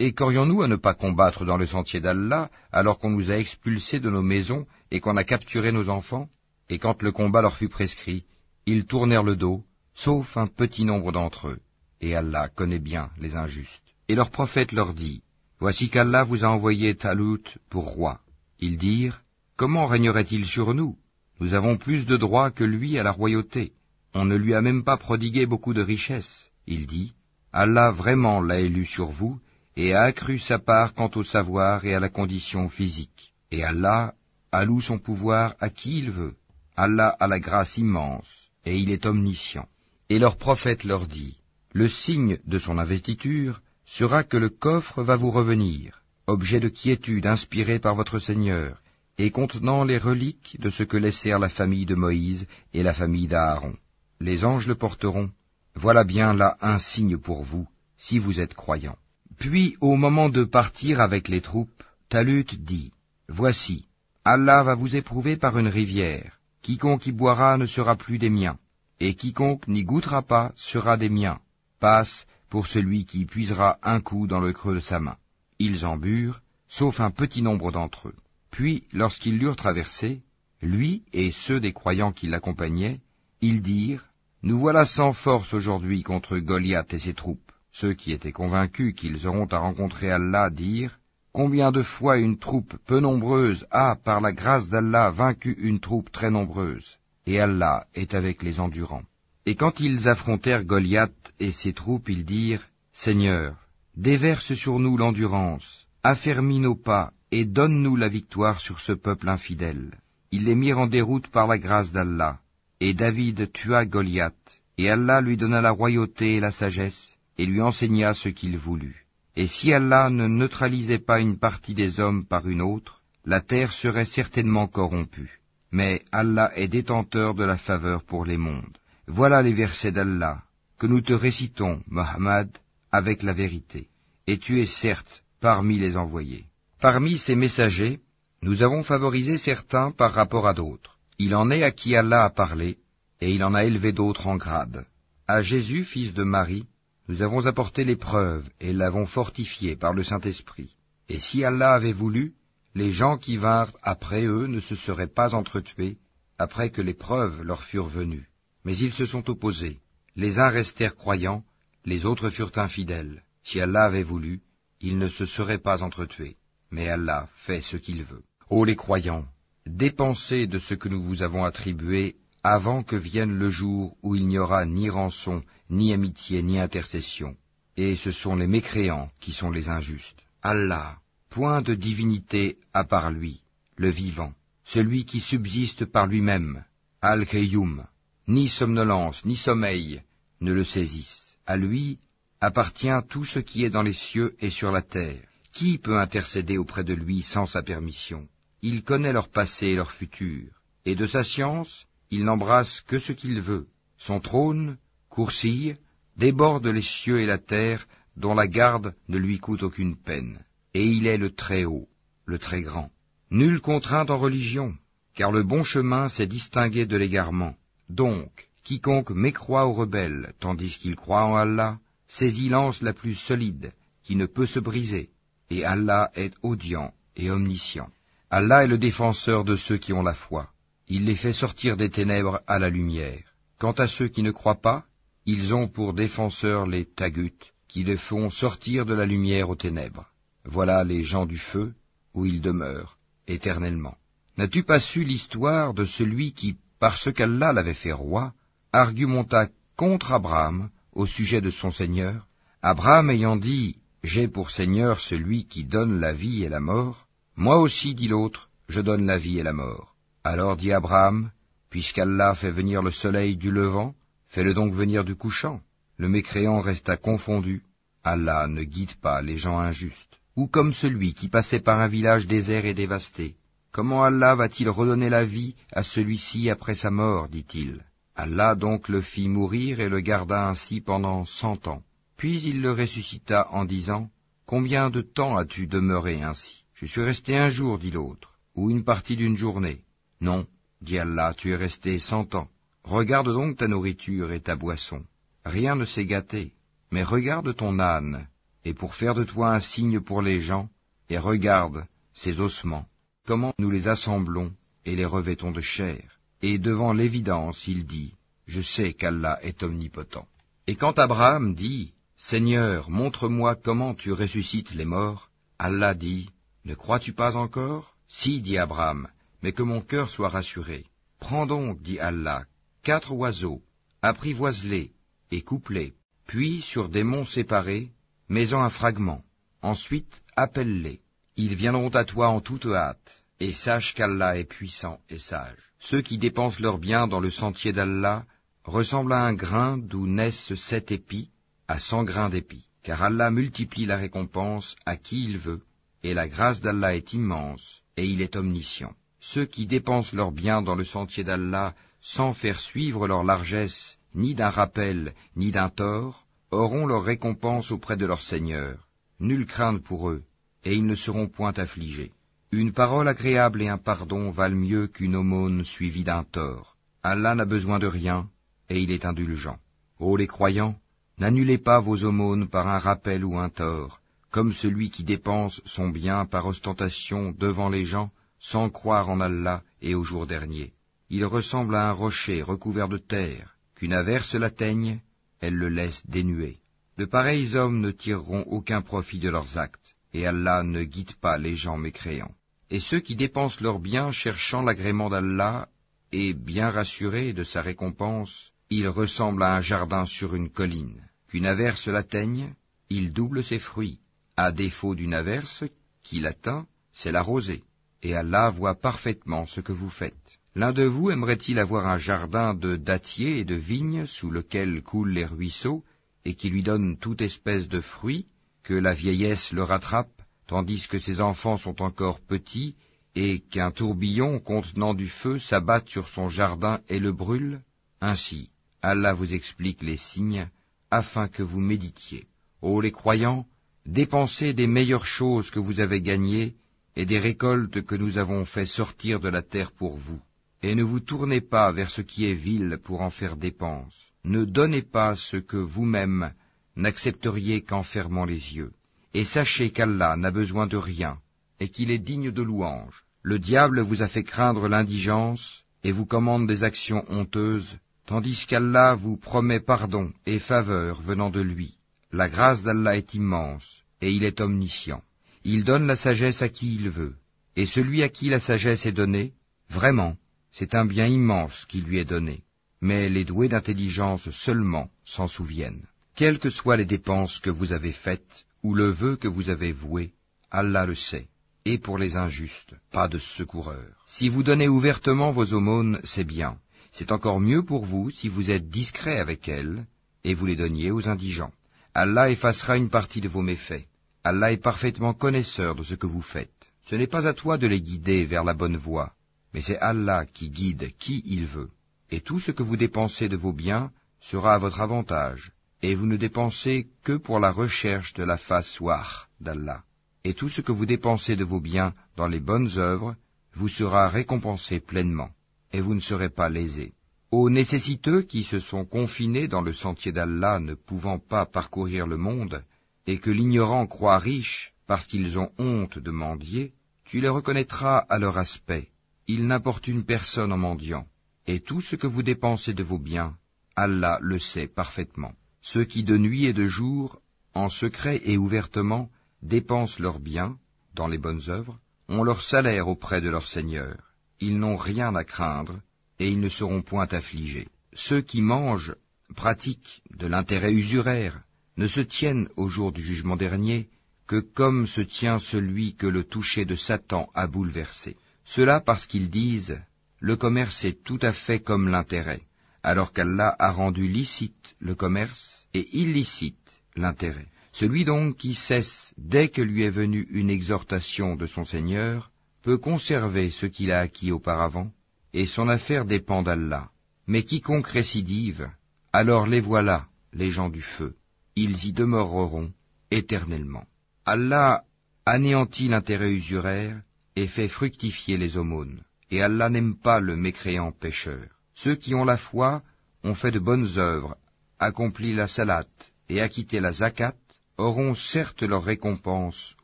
Et qu'aurions-nous à ne pas combattre dans le sentier d'Allah, alors qu'on nous a expulsés de nos maisons et qu'on a capturé nos enfants Et quand le combat leur fut prescrit, ils tournèrent le dos, sauf un petit nombre d'entre eux. Et Allah connaît bien les injustes. Et leur prophète leur dit, Voici qu'Allah vous a envoyé Talut pour roi. Ils dirent, Comment régnerait-il sur nous? Nous avons plus de droits que lui à la royauté. On ne lui a même pas prodigué beaucoup de richesses. Il dit, Allah vraiment l'a élu sur vous, et a accru sa part quant au savoir et à la condition physique. Et Allah alloue son pouvoir à qui il veut. Allah a la grâce immense, et il est omniscient. Et leur prophète leur dit, Le signe de son investiture sera que le coffre va vous revenir, objet de quiétude inspiré par votre Seigneur, et contenant les reliques de ce que laissèrent la famille de Moïse et la famille d'Aaron les anges le porteront. Voilà bien là un signe pour vous, si vous êtes croyants. Puis, au moment de partir avec les troupes, Talut dit, Voici, Allah va vous éprouver par une rivière. Quiconque y boira ne sera plus des miens, et quiconque n'y goûtera pas sera des miens. Passe pour celui qui puisera un coup dans le creux de sa main. Ils en burent, sauf un petit nombre d'entre eux. Puis, lorsqu'ils l'eurent traversé, lui et ceux des croyants qui l'accompagnaient, ils dirent, nous voilà sans force aujourd'hui contre Goliath et ses troupes. Ceux qui étaient convaincus qu'ils auront à rencontrer Allah dirent, Combien de fois une troupe peu nombreuse a, par la grâce d'Allah, vaincu une troupe très nombreuse? Et Allah est avec les endurants. Et quand ils affrontèrent Goliath et ses troupes, ils dirent, Seigneur, déverse sur nous l'endurance, affermis nos pas, et donne-nous la victoire sur ce peuple infidèle. Ils les mirent en déroute par la grâce d'Allah, et David tua Goliath, et Allah lui donna la royauté et la sagesse, et lui enseigna ce qu'il voulut. Et si Allah ne neutralisait pas une partie des hommes par une autre, la terre serait certainement corrompue. Mais Allah est détenteur de la faveur pour les mondes. Voilà les versets d'Allah, que nous te récitons, Mohammed, avec la vérité. Et tu es certes parmi les envoyés. Parmi ces messagers, nous avons favorisé certains par rapport à d'autres. Il en est à qui Allah a parlé, et il en a élevé d'autres en grade. À Jésus, fils de Marie, nous avons apporté l'épreuve et l'avons fortifié par le Saint-Esprit. Et si Allah avait voulu, les gens qui vinrent après eux ne se seraient pas entretués après que l'épreuve leur furent venue. Mais ils se sont opposés. Les uns restèrent croyants, les autres furent infidèles. Si Allah avait voulu, ils ne se seraient pas entretués. Mais Allah fait ce qu'il veut. Ô les croyants, dépensez de ce que nous vous avons attribué avant que vienne le jour où il n'y aura ni rançon, ni amitié, ni intercession. Et ce sont les mécréants qui sont les injustes. Allah, point de divinité à part lui, le vivant, celui qui subsiste par lui-même, Al-Qayyum, ni somnolence, ni sommeil ne le saisissent. À lui appartient tout ce qui est dans les cieux et sur la terre. Qui peut intercéder auprès de lui sans sa permission? Il connaît leur passé et leur futur, et de sa science, il n'embrasse que ce qu'il veut. Son trône, coursille, déborde les cieux et la terre, dont la garde ne lui coûte aucune peine. Et il est le Très-Haut, le Très-Grand. Nulle contrainte en religion, car le bon chemin s'est distingué de l'égarement. Donc, quiconque mécroit aux rebelles, tandis qu'il croit en Allah, saisit l'anse la plus solide, qui ne peut se briser, et Allah est audient et omniscient. Allah est le défenseur de ceux qui ont la foi il les fait sortir des ténèbres à la lumière. Quant à ceux qui ne croient pas, ils ont pour défenseurs les tagut, qui les font sortir de la lumière aux ténèbres. Voilà les gens du feu, où ils demeurent, éternellement. N'as-tu pas su l'histoire de celui qui, parce qu'Allah l'avait fait roi, argumenta contre Abraham au sujet de son Seigneur? Abraham ayant dit, J'ai pour Seigneur celui qui donne la vie et la mort, moi aussi, dit l'autre, je donne la vie et la mort. Alors dit Abraham, Puisqu'Allah fait venir le soleil du levant, fais-le donc venir du couchant. Le mécréant resta confondu. Allah ne guide pas les gens injustes. Ou comme celui qui passait par un village désert et dévasté. Comment Allah va-t-il redonner la vie à celui-ci après sa mort dit-il. Allah donc le fit mourir et le garda ainsi pendant cent ans. Puis il le ressuscita en disant, Combien de temps as-tu demeuré ainsi? Je suis resté un jour, dit l'autre, ou une partie d'une journée. Non, dit Allah, tu es resté cent ans. Regarde donc ta nourriture et ta boisson. Rien ne s'est gâté. Mais regarde ton âne, et pour faire de toi un signe pour les gens, et regarde ces ossements, comment nous les assemblons et les revêtons de chair. Et devant l'évidence, il dit, Je sais qu'Allah est omnipotent. Et quand Abraham dit, Seigneur, montre-moi comment tu ressuscites les morts, Allah dit, Ne crois-tu pas encore? Si, dit Abraham, mais que mon cœur soit rassuré. Prends donc, dit Allah, quatre oiseaux, apprivoise-les et coupe-les, puis sur des monts séparés, mets-en un fragment. Ensuite, appelle-les. Ils viendront à toi en toute hâte, et sache qu'Allah est puissant et sage. Ceux qui dépensent leurs biens dans le sentier d'Allah ressemblent à un grain d'où naissent sept épis à cent grains d'épis, car Allah multiplie la récompense à qui il veut, et la grâce d'Allah est immense, et il est omniscient. Ceux qui dépensent leurs biens dans le sentier d'Allah sans faire suivre leur largesse ni d'un rappel ni d'un tort, auront leur récompense auprès de leur Seigneur. Nulle crainte pour eux, et ils ne seront point affligés. Une parole agréable et un pardon valent mieux qu'une aumône suivie d'un tort. Allah n'a besoin de rien, et il est indulgent. Ô les croyants, n'annulez pas vos aumônes par un rappel ou un tort, comme celui qui dépense son bien par ostentation devant les gens, sans croire en Allah et au jour dernier. Il ressemble à un rocher recouvert de terre, qu'une averse l'atteigne, elle le laisse dénué. De pareils hommes ne tireront aucun profit de leurs actes, et Allah ne guide pas les gens mécréants. Et ceux qui dépensent leurs biens cherchant l'agrément d'Allah, et bien rassurés de sa récompense, ils ressemblent à un jardin sur une colline. Qu'une averse l'atteigne, il double ses fruits. À défaut d'une averse qui l'atteint, c'est la rosée. Et Allah voit parfaitement ce que vous faites. L'un de vous aimerait-il avoir un jardin de dattiers et de vignes sous lequel coulent les ruisseaux, et qui lui donne toute espèce de fruits, que la vieillesse le rattrape, tandis que ses enfants sont encore petits, et qu'un tourbillon contenant du feu s'abatte sur son jardin et le brûle? Ainsi, Allah vous explique les signes, afin que vous méditiez. Ô les croyants, dépensez des meilleures choses que vous avez gagnées, et des récoltes que nous avons fait sortir de la terre pour vous. Et ne vous tournez pas vers ce qui est vil pour en faire dépense. Ne donnez pas ce que vous-même n'accepteriez qu'en fermant les yeux. Et sachez qu'Allah n'a besoin de rien, et qu'il est digne de louange. Le diable vous a fait craindre l'indigence, et vous commande des actions honteuses, tandis qu'Allah vous promet pardon et faveur venant de lui. La grâce d'Allah est immense, et il est omniscient. Il donne la sagesse à qui il veut, et celui à qui la sagesse est donnée, vraiment, c'est un bien immense qui lui est donné. Mais les doués d'intelligence seulement s'en souviennent. Quelles que soient les dépenses que vous avez faites, ou le vœu que vous avez voué, Allah le sait. Et pour les injustes, pas de secoureur. Si vous donnez ouvertement vos aumônes, c'est bien. C'est encore mieux pour vous si vous êtes discret avec elles, et vous les donniez aux indigents. Allah effacera une partie de vos méfaits. Allah est parfaitement connaisseur de ce que vous faites. Ce n'est pas à toi de les guider vers la bonne voie, mais c'est Allah qui guide qui il veut. Et tout ce que vous dépensez de vos biens sera à votre avantage, et vous ne dépensez que pour la recherche de la face ouah d'Allah. Et tout ce que vous dépensez de vos biens dans les bonnes œuvres vous sera récompensé pleinement, et vous ne serez pas lésés. Aux nécessiteux qui se sont confinés dans le sentier d'Allah ne pouvant pas parcourir le monde, et que l'ignorant croit riche parce qu'ils ont honte de mendier, tu les reconnaîtras à leur aspect. Ils n'importunent personne en mendiant. Et tout ce que vous dépensez de vos biens, Allah le sait parfaitement. Ceux qui de nuit et de jour, en secret et ouvertement, dépensent leurs biens, dans les bonnes œuvres, ont leur salaire auprès de leur Seigneur. Ils n'ont rien à craindre, et ils ne seront point affligés. Ceux qui mangent, pratiquent de l'intérêt usuraire, ne se tiennent au jour du jugement dernier que comme se tient celui que le toucher de Satan a bouleversé. Cela parce qu'ils disent le commerce est tout à fait comme l'intérêt, alors qu'Allah a rendu licite le commerce et illicite l'intérêt. Celui donc qui cesse dès que lui est venue une exhortation de son Seigneur peut conserver ce qu'il a acquis auparavant, et son affaire dépend d'Allah. Mais quiconque récidive, alors les voilà, les gens du feu ils y demeureront éternellement. Allah anéantit l'intérêt usuraire et fait fructifier les aumônes. Et Allah n'aime pas le mécréant pécheur. Ceux qui ont la foi ont fait de bonnes œuvres, accompli la salat et acquitté la zakat, auront certes leur récompense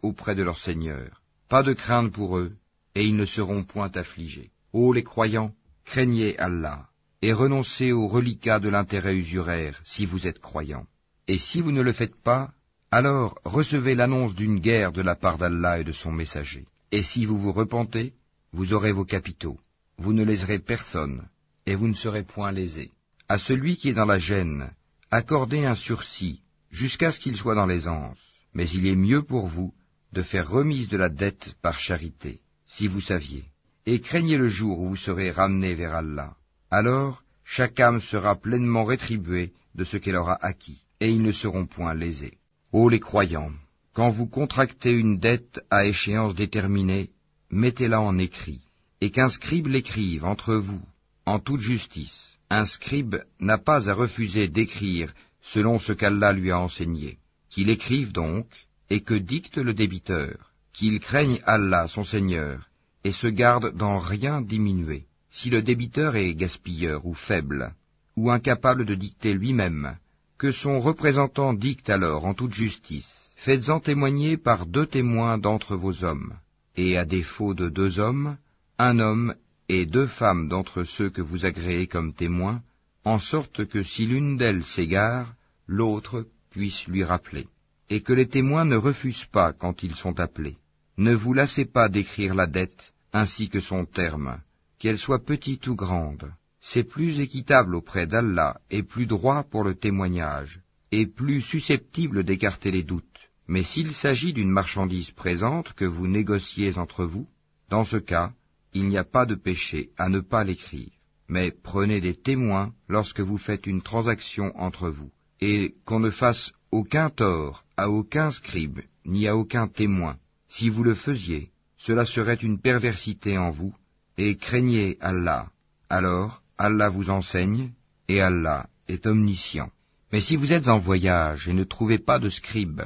auprès de leur Seigneur. Pas de crainte pour eux, et ils ne seront point affligés. Ô les croyants, craignez Allah, et renoncez aux reliquats de l'intérêt usuraire si vous êtes croyants. Et si vous ne le faites pas, alors recevez l'annonce d'une guerre de la part d'Allah et de son messager. Et si vous vous repentez, vous aurez vos capitaux. Vous ne léserez personne, et vous ne serez point lésés. À celui qui est dans la gêne, accordez un sursis, jusqu'à ce qu'il soit dans l'aisance. Mais il est mieux pour vous de faire remise de la dette par charité, si vous saviez. Et craignez le jour où vous serez ramenés vers Allah. Alors, chaque âme sera pleinement rétribuée de ce qu'elle aura acquis et ils ne seront point lésés. Ô les croyants, quand vous contractez une dette à échéance déterminée, mettez-la en écrit, et qu'un scribe l'écrive entre vous, en toute justice. Un scribe n'a pas à refuser d'écrire selon ce qu'Allah lui a enseigné. Qu'il écrive donc, et que dicte le débiteur, qu'il craigne Allah son Seigneur, et se garde d'en rien diminuer. Si le débiteur est gaspilleur ou faible, ou incapable de dicter lui-même, que son représentant dicte alors en toute justice. Faites-en témoigner par deux témoins d'entre vos hommes, et à défaut de deux hommes, un homme et deux femmes d'entre ceux que vous agréez comme témoins, en sorte que si l'une d'elles s'égare, l'autre puisse lui rappeler. et que les témoins ne refusent pas quand ils sont appelés. Ne vous lassez pas d'écrire la dette ainsi que son terme, qu'elle soit petite ou grande. C'est plus équitable auprès d'Allah et plus droit pour le témoignage, et plus susceptible d'écarter les doutes. Mais s'il s'agit d'une marchandise présente que vous négociez entre vous, dans ce cas, il n'y a pas de péché à ne pas l'écrire. Mais prenez des témoins lorsque vous faites une transaction entre vous, et qu'on ne fasse aucun tort à aucun scribe, ni à aucun témoin. Si vous le faisiez, cela serait une perversité en vous, et craignez Allah. Alors Allah vous enseigne, et Allah est omniscient. Mais si vous êtes en voyage et ne trouvez pas de scribe,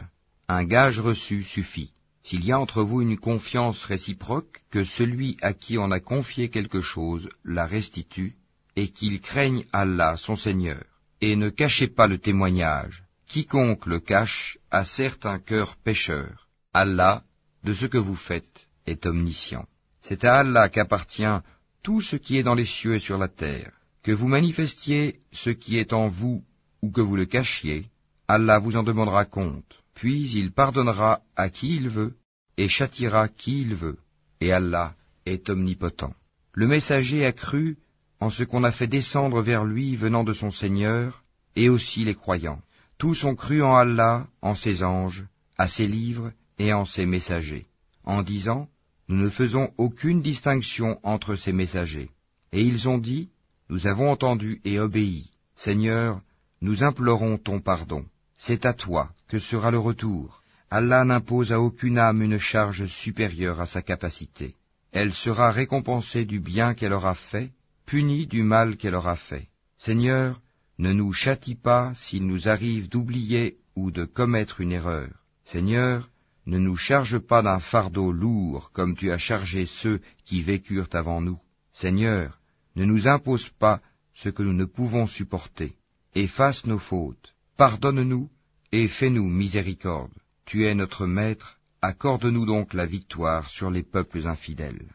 un gage reçu suffit. S'il y a entre vous une confiance réciproque, que celui à qui on a confié quelque chose la restitue, et qu'il craigne Allah son Seigneur. Et ne cachez pas le témoignage. Quiconque le cache a certes un cœur pécheur. Allah, de ce que vous faites, est omniscient. C'est à Allah qu'appartient tout ce qui est dans les cieux et sur la terre. Que vous manifestiez ce qui est en vous ou que vous le cachiez, Allah vous en demandera compte. Puis il pardonnera à qui il veut et châtiera qui il veut. Et Allah est omnipotent. Le messager a cru en ce qu'on a fait descendre vers lui venant de son Seigneur, et aussi les croyants. Tous ont cru en Allah, en ses anges, à ses livres et en ses messagers, en disant, Nous ne faisons aucune distinction entre ces messagers. Et ils ont dit, Nous avons entendu et obéi. Seigneur, nous implorons ton pardon. C'est à toi que sera le retour. Allah n'impose à aucune âme une charge supérieure à sa capacité. Elle sera récompensée du bien qu'elle aura fait, punie du mal qu'elle aura fait. Seigneur, ne nous châtie pas s'il nous arrive d'oublier ou de commettre une erreur. Seigneur, ne nous charge pas d'un fardeau lourd comme tu as chargé ceux qui vécurent avant nous. Seigneur, ne nous impose pas ce que nous ne pouvons supporter. Efface nos fautes. Pardonne-nous et fais-nous miséricorde. Tu es notre Maître, accorde-nous donc la victoire sur les peuples infidèles.